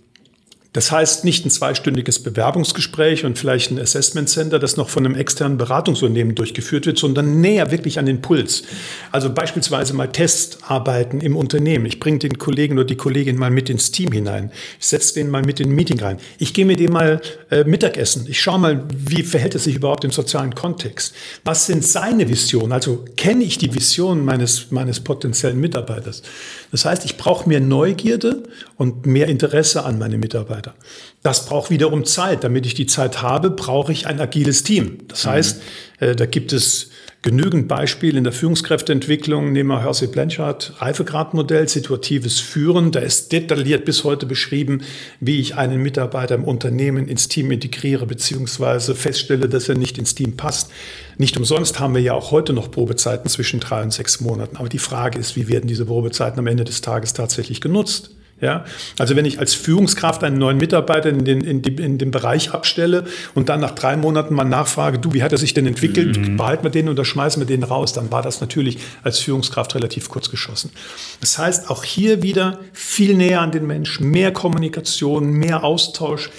Das heißt nicht ein zweistündiges Bewerbungsgespräch und vielleicht ein Assessment Center, das noch von einem externen Beratungsunternehmen durchgeführt wird, sondern näher wirklich an den Puls. Also beispielsweise mal Testarbeiten im Unternehmen. Ich bringe den Kollegen oder die Kollegin mal mit ins Team hinein. Ich setze den mal mit in ein Meeting rein. Ich gehe mit dem mal äh, Mittagessen. Ich schaue mal, wie verhält es sich überhaupt im sozialen Kontext. Was sind seine Visionen? Also kenne ich die Vision meines, meines potenziellen Mitarbeiters? Das heißt, ich brauche mehr Neugierde und mehr Interesse an meine Mitarbeiter. Das braucht wiederum Zeit. Damit ich die Zeit habe, brauche ich ein agiles Team. Das mhm. heißt, äh, da gibt es genügend Beispiele in der Führungskräfteentwicklung. Nehmen wir Hersey Blanchard, Reifegradmodell, situatives Führen. Da ist detailliert bis heute beschrieben, wie ich einen Mitarbeiter im Unternehmen ins Team integriere, beziehungsweise feststelle, dass er nicht ins Team passt. Nicht umsonst haben wir ja auch heute noch Probezeiten zwischen drei und sechs Monaten. Aber die Frage ist, wie werden diese Probezeiten am Ende des Tages tatsächlich genutzt? Ja, also wenn ich als Führungskraft einen neuen Mitarbeiter in den, in, die, in den Bereich abstelle und dann nach drei Monaten mal nachfrage, du, wie hat er sich denn entwickelt? Mhm. Behalten wir den oder schmeißen wir den raus? Dann war das natürlich als Führungskraft relativ kurz geschossen. Das heißt, auch hier wieder viel näher an den Menschen, mehr Kommunikation, mehr Austausch,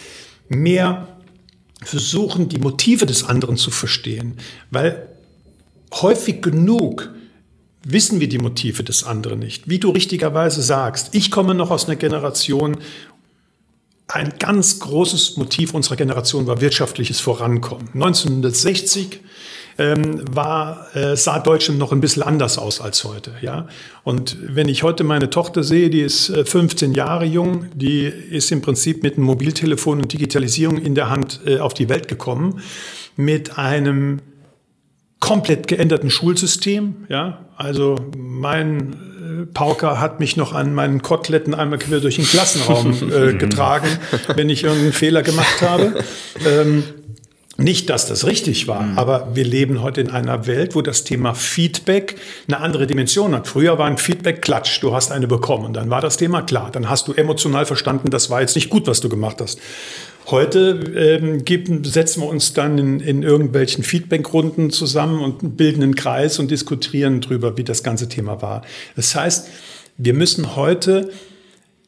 mehr versuchen, die Motive des anderen zu verstehen, weil häufig genug wissen wir die Motive des anderen nicht. Wie du richtigerweise sagst, ich komme noch aus einer Generation, ein ganz großes Motiv unserer Generation war wirtschaftliches Vorankommen. 1960 ähm, war, äh, sah Deutschland noch ein bisschen anders aus als heute. Ja? Und wenn ich heute meine Tochter sehe, die ist äh, 15 Jahre jung, die ist im Prinzip mit einem Mobiltelefon und Digitalisierung in der Hand äh, auf die Welt gekommen, mit einem komplett geänderten Schulsystem. Ja, also mein äh, Pauker hat mich noch an meinen Koteletten einmal quer durch den Klassenraum äh, getragen, wenn ich irgendeinen Fehler gemacht habe. Ähm, nicht, dass das richtig war, mhm. aber wir leben heute in einer Welt, wo das Thema Feedback eine andere Dimension hat. Früher war ein Feedback Klatsch, du hast eine bekommen, dann war das Thema klar. Dann hast du emotional verstanden, das war jetzt nicht gut, was du gemacht hast. Heute ähm, geben, setzen wir uns dann in, in irgendwelchen Feedbackrunden zusammen und bilden einen Kreis und diskutieren darüber, wie das ganze Thema war. Das heißt, wir müssen heute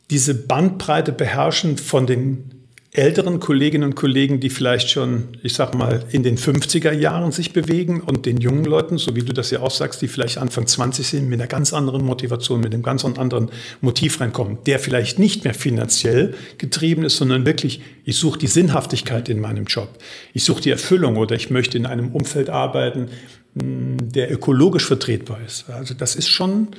diese Bandbreite beherrschen von den älteren Kolleginnen und Kollegen, die vielleicht schon, ich sag mal, in den 50er Jahren sich bewegen und den jungen Leuten, so wie du das ja auch sagst, die vielleicht Anfang 20 sind, mit einer ganz anderen Motivation, mit einem ganz anderen Motiv reinkommen, der vielleicht nicht mehr finanziell getrieben ist, sondern wirklich, ich suche die Sinnhaftigkeit in meinem Job. Ich suche die Erfüllung oder ich möchte in einem Umfeld arbeiten, der ökologisch vertretbar ist. Also das ist schon,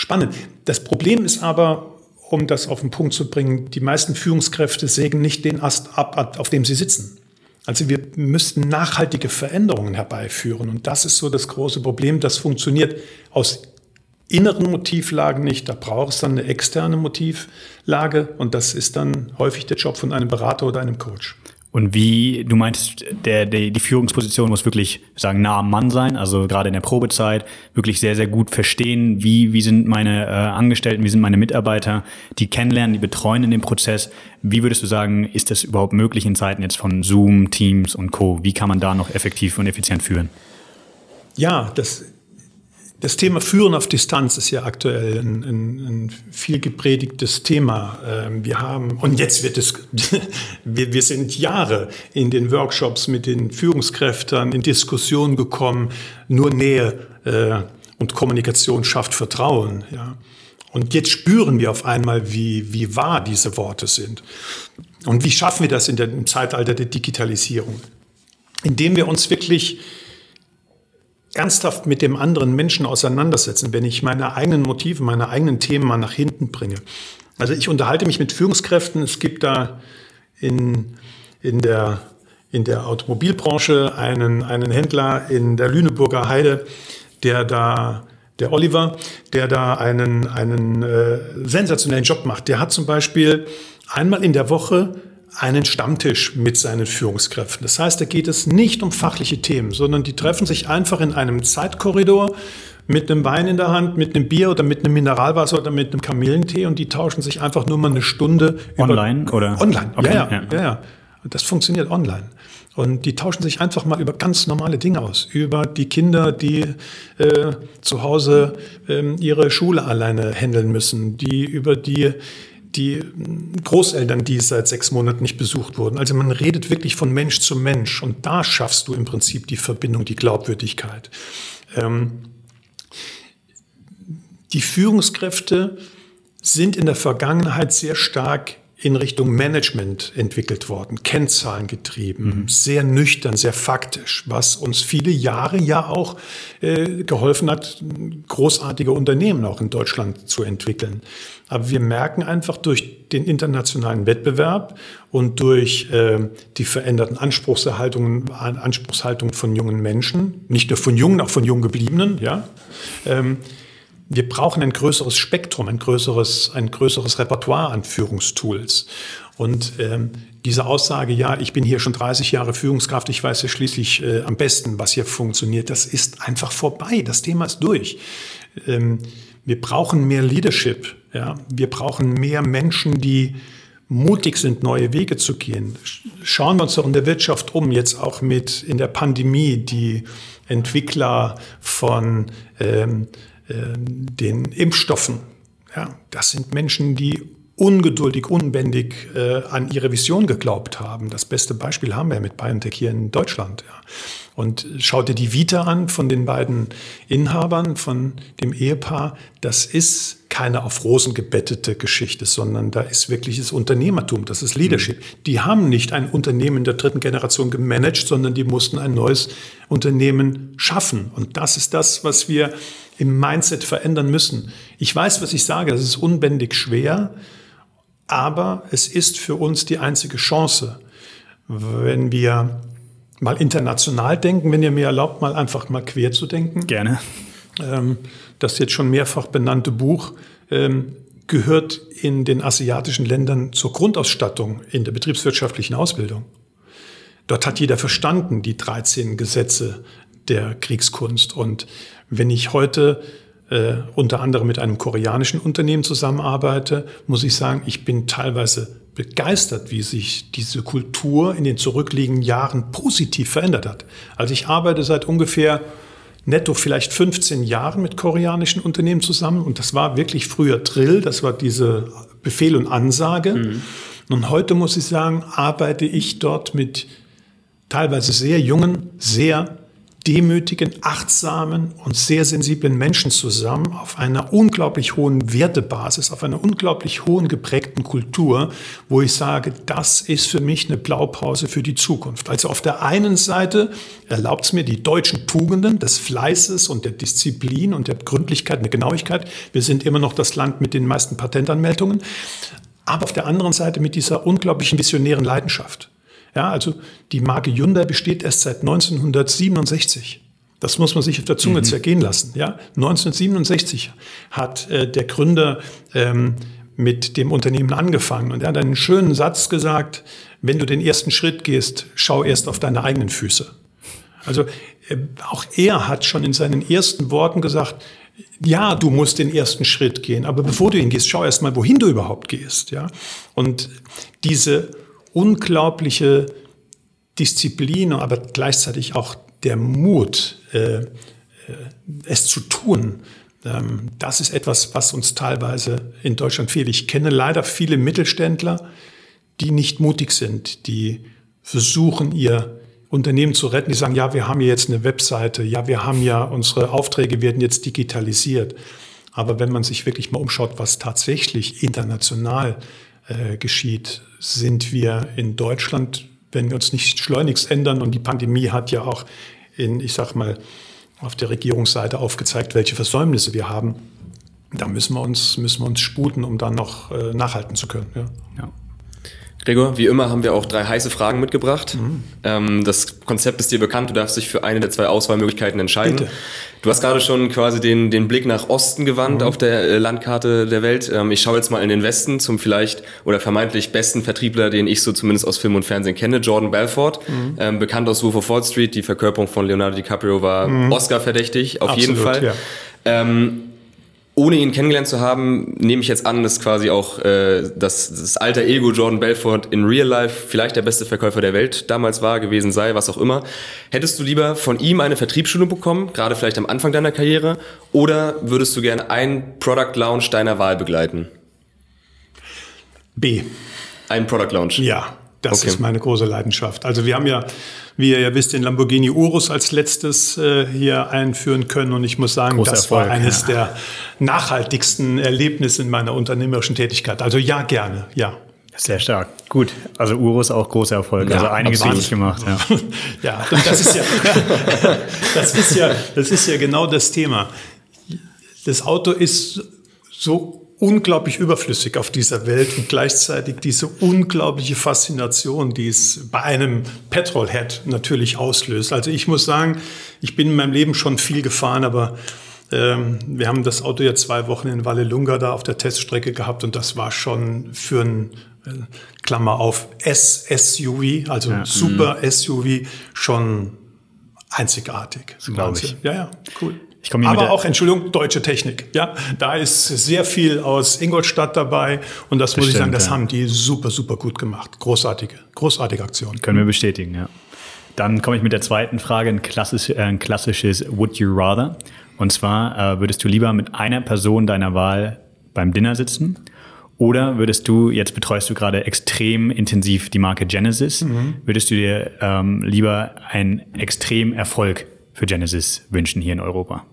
spannend. Das Problem ist aber, um das auf den Punkt zu bringen, die meisten Führungskräfte sägen nicht den Ast ab, auf dem sie sitzen. Also wir müssten nachhaltige Veränderungen herbeiführen. Und das ist so das große Problem. Das funktioniert aus inneren Motivlagen nicht. Da braucht es dann eine externe Motivlage. Und das ist dann häufig der Job von einem Berater oder einem Coach. Und wie, du meintest, der, der, die Führungsposition muss wirklich sagen, nah am Mann sein, also gerade in der Probezeit, wirklich sehr, sehr gut verstehen, wie, wie sind meine äh, Angestellten, wie sind meine Mitarbeiter, die kennenlernen, die betreuen in dem Prozess. Wie würdest du sagen, ist das überhaupt möglich in Zeiten jetzt von Zoom, Teams und Co.? Wie kann man da noch effektiv und effizient führen? Ja, das das Thema Führen auf Distanz ist ja aktuell ein, ein, ein viel gepredigtes Thema. Ähm, wir haben, und jetzt wird es, wir, wir sind Jahre in den Workshops mit den Führungskräften in Diskussionen gekommen, nur Nähe äh, und Kommunikation schafft Vertrauen. Ja. Und jetzt spüren wir auf einmal, wie, wie wahr diese Worte sind. Und wie schaffen wir das in der, im Zeitalter der Digitalisierung? Indem wir uns wirklich ernsthaft mit dem anderen Menschen auseinandersetzen, wenn ich meine eigenen Motive, meine eigenen Themen mal nach hinten bringe. Also ich unterhalte mich mit Führungskräften. Es gibt da in, in, der, in der Automobilbranche einen, einen Händler in der Lüneburger Heide, der da der Oliver, der da einen, einen äh, sensationellen Job macht. Der hat zum Beispiel einmal in der Woche einen Stammtisch mit seinen Führungskräften. Das heißt, da geht es nicht um fachliche Themen, sondern die treffen sich einfach in einem Zeitkorridor mit einem Wein in der Hand, mit einem Bier oder mit einem Mineralwasser oder mit einem Kamillentee und die tauschen sich einfach nur mal eine Stunde online über, oder online. Okay, ja, ja, ja, ja. Das funktioniert online. Und die tauschen sich einfach mal über ganz normale Dinge aus. Über die Kinder, die äh, zu Hause äh, ihre Schule alleine handeln müssen, die über die die Großeltern, die seit sechs Monaten nicht besucht wurden. Also man redet wirklich von Mensch zu Mensch und da schaffst du im Prinzip die Verbindung, die Glaubwürdigkeit. Ähm, die Führungskräfte sind in der Vergangenheit sehr stark in Richtung Management entwickelt worden, Kennzahlen getrieben, mhm. sehr nüchtern, sehr faktisch, was uns viele Jahre ja auch äh, geholfen hat, großartige Unternehmen auch in Deutschland zu entwickeln. Aber wir merken einfach durch den internationalen Wettbewerb und durch äh, die veränderten Anspruchserhaltungen, Anspruchshaltungen von jungen Menschen, nicht nur von Jungen, auch von jung gebliebenen, ja, ähm, wir brauchen ein größeres Spektrum, ein größeres, ein größeres Repertoire an Führungstools. Und ähm, diese Aussage, ja, ich bin hier schon 30 Jahre Führungskraft, ich weiß ja schließlich äh, am besten, was hier funktioniert, das ist einfach vorbei. Das Thema ist durch. Ähm, wir brauchen mehr Leadership. Ja? Wir brauchen mehr Menschen, die mutig sind, neue Wege zu gehen. Schauen wir uns doch in der Wirtschaft um, jetzt auch mit in der Pandemie, die Entwickler von ähm, ähm, den Impfstoffen. Ja, das sind Menschen, die ungeduldig, unbändig äh, an ihre Vision geglaubt haben. Das beste Beispiel haben wir mit BioNTech hier in Deutschland. Ja. Und schau dir die Vita an von den beiden Inhabern, von dem Ehepaar. Das ist keine auf Rosen gebettete Geschichte, sondern da ist wirkliches Unternehmertum, das ist Leadership. Mhm. Die haben nicht ein Unternehmen der dritten Generation gemanagt, sondern die mussten ein neues Unternehmen schaffen. Und das ist das, was wir im Mindset verändern müssen. Ich weiß, was ich sage, das ist unbändig schwer, aber es ist für uns die einzige Chance, wenn wir mal international denken, wenn ihr mir erlaubt, mal einfach mal quer zu denken. Gerne. Ähm, das jetzt schon mehrfach benannte Buch ähm, gehört in den asiatischen Ländern zur Grundausstattung in der betriebswirtschaftlichen Ausbildung. Dort hat jeder verstanden die 13 Gesetze der Kriegskunst. Und wenn ich heute äh, unter anderem mit einem koreanischen Unternehmen zusammenarbeite, muss ich sagen, ich bin teilweise begeistert, wie sich diese Kultur in den zurückliegenden Jahren positiv verändert hat. Also ich arbeite seit ungefähr netto vielleicht 15 Jahren mit koreanischen Unternehmen zusammen und das war wirklich früher Drill, das war diese Befehl und Ansage. Mhm. Und heute muss ich sagen, arbeite ich dort mit teilweise sehr jungen, sehr demütigen, achtsamen und sehr sensiblen Menschen zusammen auf einer unglaublich hohen Wertebasis, auf einer unglaublich hohen geprägten Kultur, wo ich sage, das ist für mich eine Blaupause für die Zukunft. Also auf der einen Seite erlaubt es mir die deutschen Tugenden des Fleißes und der Disziplin und der Gründlichkeit der Genauigkeit. Wir sind immer noch das Land mit den meisten Patentanmeldungen. Aber auf der anderen Seite mit dieser unglaublichen visionären Leidenschaft. Ja, also die Marke Hyundai besteht erst seit 1967. Das muss man sich auf der Zunge mhm. zergehen lassen. Ja, 1967 hat äh, der Gründer ähm, mit dem Unternehmen angefangen und er hat einen schönen Satz gesagt: Wenn du den ersten Schritt gehst, schau erst auf deine eigenen Füße. Also äh, auch er hat schon in seinen ersten Worten gesagt: ja, du musst den ersten Schritt gehen, aber bevor du ihn gehst, schau erst mal, wohin du überhaupt gehst. Ja? Und diese unglaubliche Disziplin, aber gleichzeitig auch der Mut, äh, äh, es zu tun. Ähm, das ist etwas, was uns teilweise in Deutschland fehlt. Ich kenne leider viele Mittelständler, die nicht mutig sind, die versuchen, ihr Unternehmen zu retten, die sagen, ja, wir haben jetzt eine Webseite, ja, wir haben ja, unsere Aufträge werden jetzt digitalisiert. Aber wenn man sich wirklich mal umschaut, was tatsächlich international äh, geschieht, sind wir in Deutschland, wenn wir uns nicht schleunigst ändern, und die Pandemie hat ja auch in, ich sag mal, auf der Regierungsseite aufgezeigt, welche Versäumnisse wir haben. Da müssen wir uns, müssen wir uns sputen, um dann noch äh, nachhalten zu können. Ja. ja. Gregor, wie immer haben wir auch drei heiße Fragen mitgebracht. Mhm. Ähm, das Konzept ist dir bekannt, du darfst dich für eine der zwei Auswahlmöglichkeiten entscheiden. Bitte. Du hast gerade schon quasi den, den Blick nach Osten gewandt mhm. auf der äh, Landkarte der Welt. Ähm, ich schaue jetzt mal in den Westen zum vielleicht oder vermeintlich besten Vertriebler, den ich so zumindest aus Film und Fernsehen kenne, Jordan Belfort. Mhm. Ähm, bekannt aus Wolf of Wall Street, die Verkörperung von Leonardo DiCaprio war mhm. Oscar-verdächtig, auf Absolut, jeden Fall. Ja. Ähm, ohne ihn kennengelernt zu haben, nehme ich jetzt an, dass quasi auch äh, das, das alter Ego Jordan Belfort in Real Life vielleicht der beste Verkäufer der Welt damals war, gewesen sei, was auch immer. Hättest du lieber von ihm eine Vertriebsschulung bekommen, gerade vielleicht am Anfang deiner Karriere, oder würdest du gerne ein Product Launch deiner Wahl begleiten? B. Ein Product Launch? Ja, das okay. ist meine große Leidenschaft. Also wir haben ja wie ihr ja wisst, den Lamborghini Urus als letztes äh, hier einführen können. Und ich muss sagen, Großer das Erfolg, war eines ja. der nachhaltigsten Erlebnisse in meiner unternehmerischen Tätigkeit. Also ja, gerne, ja. Sehr stark. Gut. Also Urus auch großer Erfolg. Ja, also einiges richtig gemacht. Ja. ja, das ist ja, das ist ja, das ist ja genau das Thema. Das Auto ist so unglaublich überflüssig auf dieser Welt und gleichzeitig diese unglaubliche Faszination, die es bei einem Petrolhead natürlich auslöst. Also ich muss sagen, ich bin in meinem Leben schon viel gefahren, aber ähm, wir haben das Auto ja zwei Wochen in Vallelunga da auf der Teststrecke gehabt und das war schon für ein äh, Klammer auf S-SUV, also ja. Super mhm. SUV, schon einzigartig. Glaube ich. Ja, ja, cool. Ich komme Aber auch, Entschuldigung, deutsche Technik. Ja, da ist sehr viel aus Ingolstadt dabei und das Bestimmt, muss ich sagen, das ja. haben die super, super gut gemacht. Großartige, großartige Aktion. Können wir bestätigen, ja. Dann komme ich mit der zweiten Frage, ein, klassisch, äh, ein klassisches Would you rather? Und zwar, äh, würdest du lieber mit einer Person deiner Wahl beim Dinner sitzen oder würdest du, jetzt betreust du gerade extrem intensiv die Marke Genesis, mhm. würdest du dir ähm, lieber einen extrem Erfolg für Genesis wünschen hier in Europa?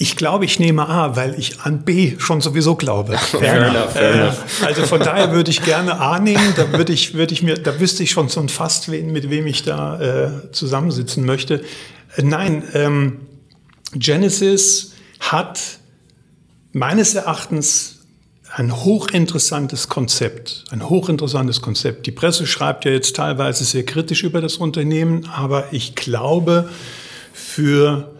Ich glaube, ich nehme A, weil ich an B schon sowieso glaube. fair enough, fair enough. Also von daher würde ich gerne A nehmen. Da würde ich, würde ich mir, da wüsste ich schon so fast, mit wem ich da äh, zusammensitzen möchte. Äh, nein, ähm, Genesis hat meines Erachtens ein hochinteressantes Konzept, ein hochinteressantes Konzept. Die Presse schreibt ja jetzt teilweise sehr kritisch über das Unternehmen, aber ich glaube, für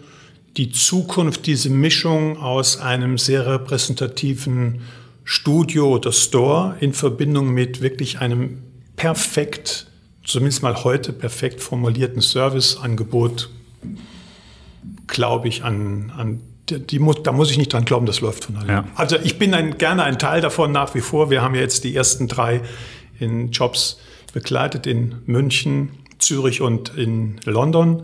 die Zukunft diese Mischung aus einem sehr repräsentativen Studio oder Store in Verbindung mit wirklich einem perfekt, zumindest mal heute perfekt formulierten Serviceangebot, glaube ich an, an die muss, da muss ich nicht dran glauben, das läuft von alleine. Ja. Also ich bin ein, gerne ein Teil davon nach wie vor. Wir haben ja jetzt die ersten drei in Jobs begleitet in München, Zürich und in London.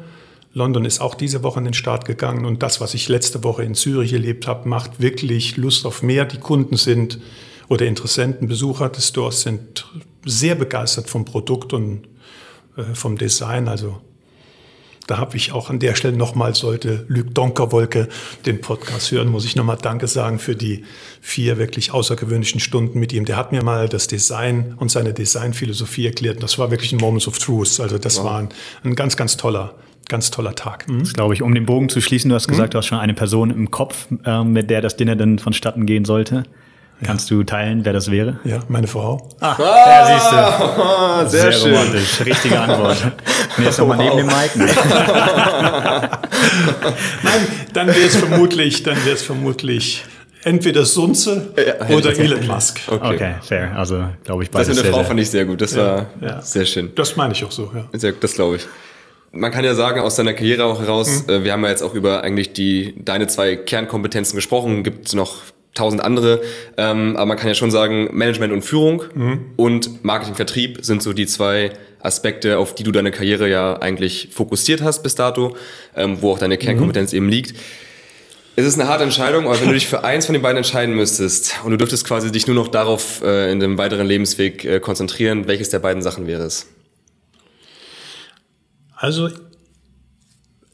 London ist auch diese Woche in den Start gegangen und das, was ich letzte Woche in Zürich erlebt habe, macht wirklich Lust auf mehr. Die Kunden sind oder Interessenten, Besucher des Stores sind sehr begeistert vom Produkt und äh, vom Design. Also da habe ich auch an der Stelle nochmal, sollte Luc Donkerwolke den Podcast hören, muss ich nochmal Danke sagen für die vier wirklich außergewöhnlichen Stunden mit ihm. Der hat mir mal das Design und seine Designphilosophie erklärt. Das war wirklich ein Moment of Truth. Also das wow. war ein, ein, ganz, ganz toller, ganz toller Tag. Mhm. Das glaube ich, um den Bogen zu schließen, du hast gesagt, mhm. du hast schon eine Person im Kopf, äh, mit der das Dinner dann vonstatten gehen sollte. Kannst du teilen, wer das wäre? Ja, meine Frau. Ah, ah ja, siehst du. Sehr, sehr schön. romantisch. Richtige Antwort. Mir ist nochmal neben dem Mike. Nein, dann wäre es vermutlich, dann wäre es vermutlich entweder Sunze ja, oder Elon Musk. Okay. okay. fair. Also glaube ich beides. Das mit der Frau fand ich sehr gut. Das ja, war ja. sehr schön. Das meine ich auch so. Ja. Sehr, das glaube ich. Man kann ja sagen, aus deiner Karriere auch heraus, mhm. wir haben ja jetzt auch über eigentlich die deine zwei Kernkompetenzen gesprochen. Gibt es noch tausend andere. Ähm, aber man kann ja schon sagen, Management und Führung mhm. und Marketing, Vertrieb sind so die zwei Aspekte, auf die du deine Karriere ja eigentlich fokussiert hast bis dato, ähm, wo auch deine Kernkompetenz mhm. eben liegt. Es ist eine harte Entscheidung, aber wenn du dich für eins von den beiden entscheiden müsstest und du dürftest quasi dich nur noch darauf äh, in dem weiteren Lebensweg äh, konzentrieren, welches der beiden Sachen wäre es? Also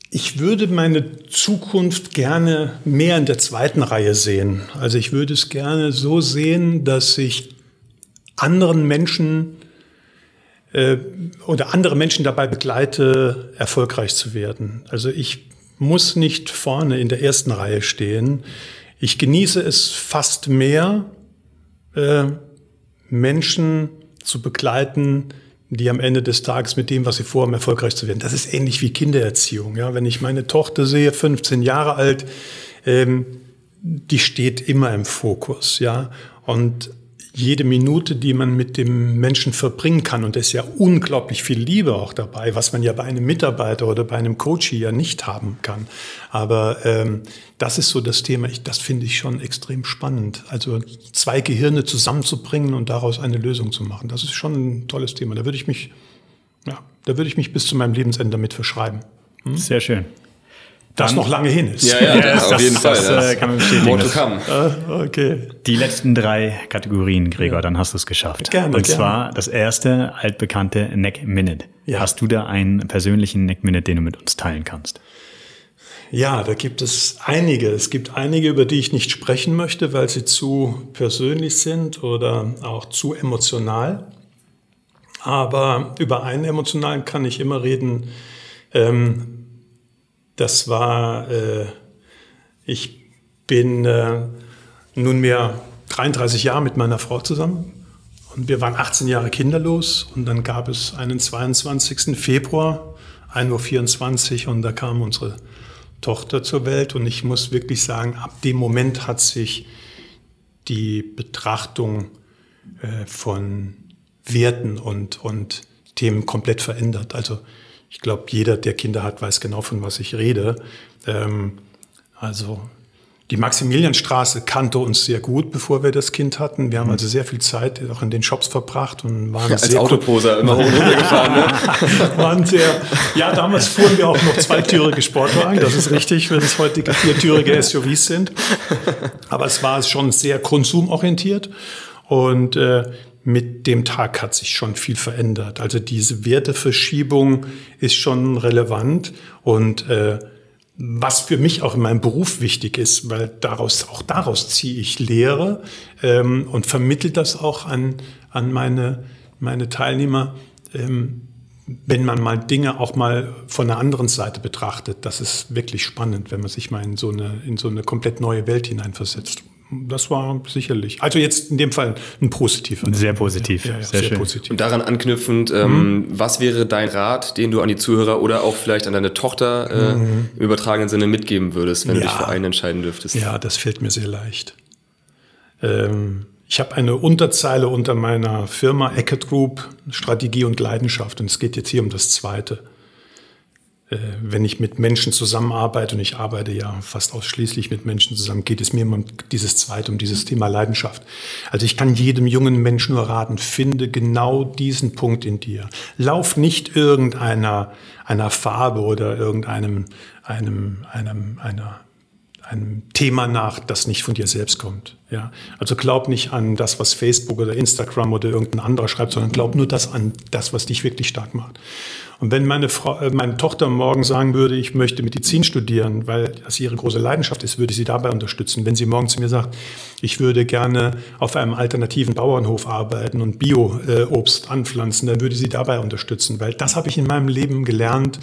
ich würde meine Zukunft gerne mehr in der zweiten Reihe sehen. Also ich würde es gerne so sehen, dass ich anderen Menschen äh, oder andere Menschen dabei begleite, erfolgreich zu werden. Also ich muss nicht vorne in der ersten Reihe stehen. Ich genieße es fast mehr, äh, Menschen zu begleiten, die am Ende des Tages mit dem, was sie vorhaben, erfolgreich zu werden. Das ist ähnlich wie Kindererziehung. Ja, wenn ich meine Tochter sehe, 15 Jahre alt, ähm, die steht immer im Fokus. Ja, und jede Minute, die man mit dem Menschen verbringen kann, und es ist ja unglaublich viel Liebe auch dabei, was man ja bei einem Mitarbeiter oder bei einem Coach ja nicht haben kann. Aber ähm, das ist so das Thema, ich, das finde ich schon extrem spannend. Also zwei Gehirne zusammenzubringen und daraus eine Lösung zu machen, das ist schon ein tolles Thema. Da würde ich mich, ja, da würde ich mich bis zu meinem Lebensende damit verschreiben. Hm? Sehr schön das noch lange hin ist. Ja, ja, ja das, auf jeden das, Fall. Das, das kann man bestätigen. More to come. Uh, okay. Die letzten drei Kategorien, Gregor, ja. dann hast du es geschafft. Gerne, Und gerne. zwar das erste altbekannte Neck Minute. Ja. Hast du da einen persönlichen Neck Minute, den du mit uns teilen kannst? Ja, da gibt es einige. Es gibt einige, über die ich nicht sprechen möchte, weil sie zu persönlich sind oder auch zu emotional. Aber über einen emotionalen kann ich immer reden. Ähm, das war, äh, ich bin äh, nunmehr 33 Jahre mit meiner Frau zusammen und wir waren 18 Jahre kinderlos und dann gab es einen 22. Februar, 1.24 Uhr und da kam unsere Tochter zur Welt und ich muss wirklich sagen, ab dem Moment hat sich die Betrachtung äh, von Werten und, und Themen komplett verändert. Also ich glaube, jeder, der Kinder hat, weiß genau, von was ich rede. Ähm, also die Maximilianstraße kannte uns sehr gut, bevor wir das Kind hatten. Wir haben mhm. also sehr viel Zeit auch in den Shops verbracht und waren ja, als sehr Autoposer immer hoch und runter gefahren. Ne? waren sehr, ja, damals fuhren wir auch noch zweitürige Sportwagen. Das ist richtig, wenn es heutige viertürige SUVs sind. Aber es war schon sehr konsumorientiert und äh, mit dem Tag hat sich schon viel verändert. Also diese Werteverschiebung ist schon relevant und äh, was für mich auch in meinem Beruf wichtig ist, weil daraus auch daraus ziehe ich Lehre ähm, und vermittle das auch an an meine meine Teilnehmer. Ähm, wenn man mal Dinge auch mal von der anderen Seite betrachtet, das ist wirklich spannend, wenn man sich mal in so eine, in so eine komplett neue Welt hineinversetzt das war sicherlich. Also jetzt in dem Fall ein positiver. Sehr positiv. Ja, ja, sehr, sehr positiv. Und daran anknüpfend, ähm, mhm. was wäre dein Rat, den du an die Zuhörer oder auch vielleicht an deine Tochter äh, mhm. im übertragenen Sinne mitgeben würdest, wenn ja. du dich für einen entscheiden dürftest? Ja, das fällt mir sehr leicht. Ähm, ich habe eine Unterzeile unter meiner Firma Eckert Group, Strategie und Leidenschaft. Und es geht jetzt hier um das Zweite. Äh, wenn ich mit Menschen zusammenarbeite, und ich arbeite ja fast ausschließlich mit Menschen zusammen, geht es mir um dieses zweite, um dieses Thema Leidenschaft. Also ich kann jedem jungen Menschen nur raten, finde genau diesen Punkt in dir. Lauf nicht irgendeiner einer Farbe oder irgendeinem einem, einem, einer, einem Thema nach, das nicht von dir selbst kommt. Ja? Also glaub nicht an das, was Facebook oder Instagram oder irgendein anderer schreibt, sondern glaub nur das an das, was dich wirklich stark macht. Und wenn meine, Frau, äh, meine Tochter morgen sagen würde, ich möchte Medizin studieren, weil das ihre große Leidenschaft ist, würde ich sie dabei unterstützen. Wenn sie morgen zu mir sagt, ich würde gerne auf einem alternativen Bauernhof arbeiten und Bio-Obst anpflanzen, dann würde ich sie dabei unterstützen, weil das habe ich in meinem Leben gelernt.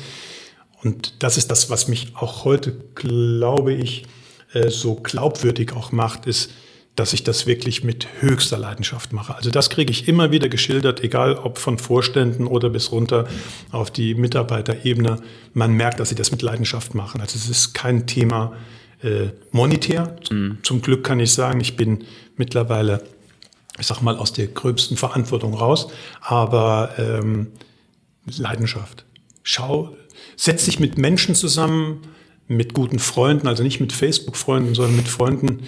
Und das ist das, was mich auch heute, glaube ich, äh, so glaubwürdig auch macht, ist, dass ich das wirklich mit höchster Leidenschaft mache. Also das kriege ich immer wieder geschildert, egal ob von Vorständen oder bis runter auf die Mitarbeiterebene. Man merkt, dass sie das mit Leidenschaft machen. Also es ist kein Thema äh, monetär. Mhm. Zum Glück kann ich sagen, ich bin mittlerweile, ich sag mal, aus der gröbsten Verantwortung raus, aber ähm, Leidenschaft. Schau, setz dich mit Menschen zusammen, mit guten Freunden, also nicht mit Facebook-Freunden, sondern mit Freunden,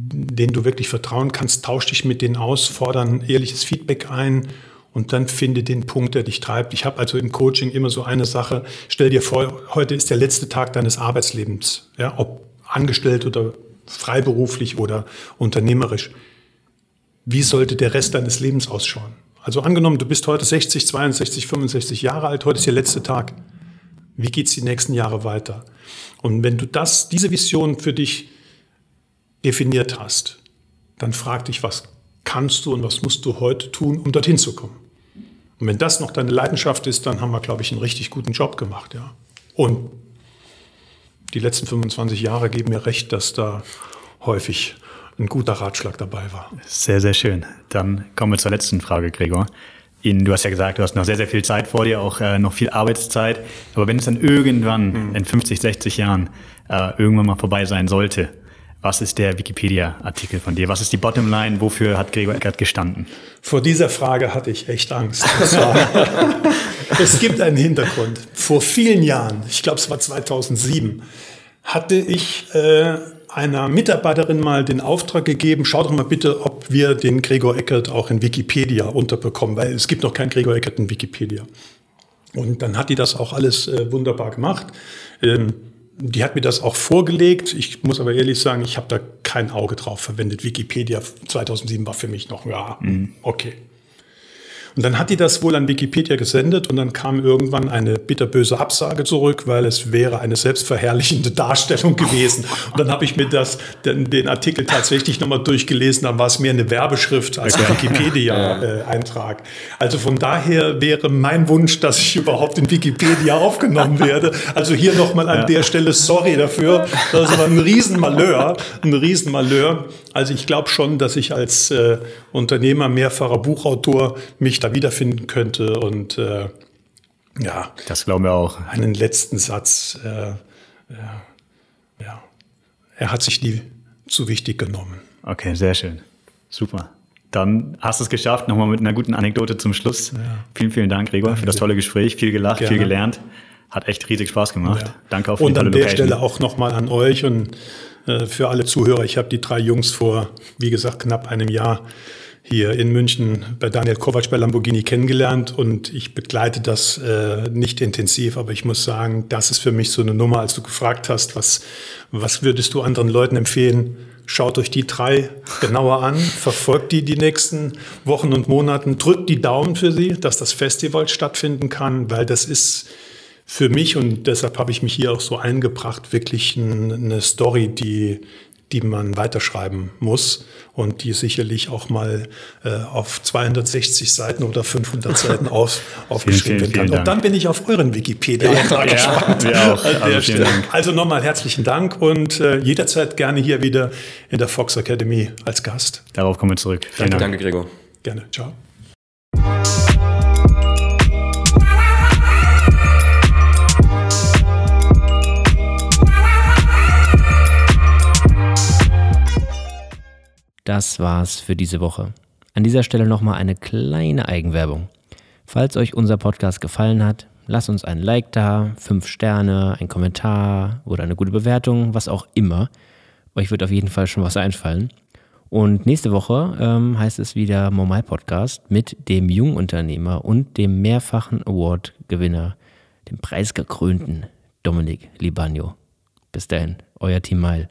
denen du wirklich vertrauen kannst, tausch dich mit denen aus, fordern ehrliches Feedback ein und dann finde den Punkt, der dich treibt. Ich habe also im Coaching immer so eine Sache, stell dir vor, heute ist der letzte Tag deines Arbeitslebens, ja, ob angestellt oder freiberuflich oder unternehmerisch. Wie sollte der Rest deines Lebens ausschauen? Also angenommen, du bist heute 60, 62, 65 Jahre alt, heute ist der letzte Tag. Wie geht's die nächsten Jahre weiter? Und wenn du das, diese Vision für dich definiert hast, dann frag dich, was kannst du und was musst du heute tun, um dorthin zu kommen. Und wenn das noch deine Leidenschaft ist, dann haben wir, glaube ich, einen richtig guten Job gemacht, ja. Und die letzten 25 Jahre geben mir recht, dass da häufig ein guter Ratschlag dabei war. Sehr, sehr schön. Dann kommen wir zur letzten Frage, Gregor. In, du hast ja gesagt, du hast noch sehr, sehr viel Zeit vor dir, auch äh, noch viel Arbeitszeit. Aber wenn es dann irgendwann mhm. in 50, 60 Jahren äh, irgendwann mal vorbei sein sollte, was ist der Wikipedia-Artikel von dir? Was ist die Bottomline? Wofür hat Gregor Eckert gestanden? Vor dieser Frage hatte ich echt Angst. es gibt einen Hintergrund. Vor vielen Jahren, ich glaube es war 2007, hatte ich äh, einer Mitarbeiterin mal den Auftrag gegeben, schau doch mal bitte, ob wir den Gregor Eckert auch in Wikipedia unterbekommen, weil es gibt noch keinen Gregor Eckert in Wikipedia. Und dann hat die das auch alles äh, wunderbar gemacht. Ähm, die hat mir das auch vorgelegt. Ich muss aber ehrlich sagen, ich habe da kein Auge drauf verwendet. Wikipedia 2007 war für mich noch, ja, mhm. okay. Und dann hat die das wohl an Wikipedia gesendet und dann kam irgendwann eine bitterböse Absage zurück, weil es wäre eine selbstverherrlichende Darstellung gewesen. Und dann habe ich mir das, den, den Artikel tatsächlich nochmal durchgelesen, dann war es mehr eine Werbeschrift als ein Wikipedia-Eintrag. Äh, also von daher wäre mein Wunsch, dass ich überhaupt in Wikipedia aufgenommen werde. Also hier nochmal an ja. der Stelle sorry dafür. Das war ein Riesenmalheur, ein Riesenmalheur. Also ich glaube schon, dass ich als äh, Unternehmer, mehrfacher Buchautor mich da wiederfinden könnte und äh, ja. Das glauben wir auch. Einen letzten Satz. Äh, ja, ja. Er hat sich nie zu wichtig genommen. Okay, sehr schön. Super. Dann hast du es geschafft, nochmal mit einer guten Anekdote zum Schluss. Ja. Vielen, vielen Dank, Gregor, für das tolle Gespräch. Viel gelacht, Gerne. viel gelernt. Hat echt riesig Spaß gemacht. Ja. Danke auch für und die. Und an der Stelle auch nochmal an euch und äh, für alle Zuhörer. Ich habe die drei Jungs vor, wie gesagt, knapp einem Jahr hier in München bei Daniel Kovac bei Lamborghini kennengelernt und ich begleite das äh, nicht intensiv, aber ich muss sagen, das ist für mich so eine Nummer, als du gefragt hast, was, was würdest du anderen Leuten empfehlen? Schaut euch die drei genauer an, verfolgt die die nächsten Wochen und Monaten, drückt die Daumen für sie, dass das Festival stattfinden kann, weil das ist für mich und deshalb habe ich mich hier auch so eingebracht, wirklich eine Story, die, die man weiterschreiben muss und die sicherlich auch mal äh, auf 260 Seiten oder 500 Seiten auf, aufgeschrieben werden kann. Und dann bin ich auf euren Wikipedia ja, gespannt. Ja, auch. Also, also nochmal herzlichen Dank und äh, jederzeit gerne hier wieder in der Fox Academy als Gast. Darauf kommen wir zurück. Vielen danke, Dank. danke Gregor. Gerne. Ciao. Das war's für diese Woche. An dieser Stelle nochmal eine kleine Eigenwerbung. Falls euch unser Podcast gefallen hat, lasst uns ein Like da, fünf Sterne, ein Kommentar oder eine gute Bewertung, was auch immer. Euch wird auf jeden Fall schon was einfallen. Und nächste Woche ähm, heißt es wieder Momai Podcast mit dem Jungunternehmer und dem mehrfachen Award-Gewinner, dem preisgekrönten Dominik Libagno. Bis dahin, euer Team Mile.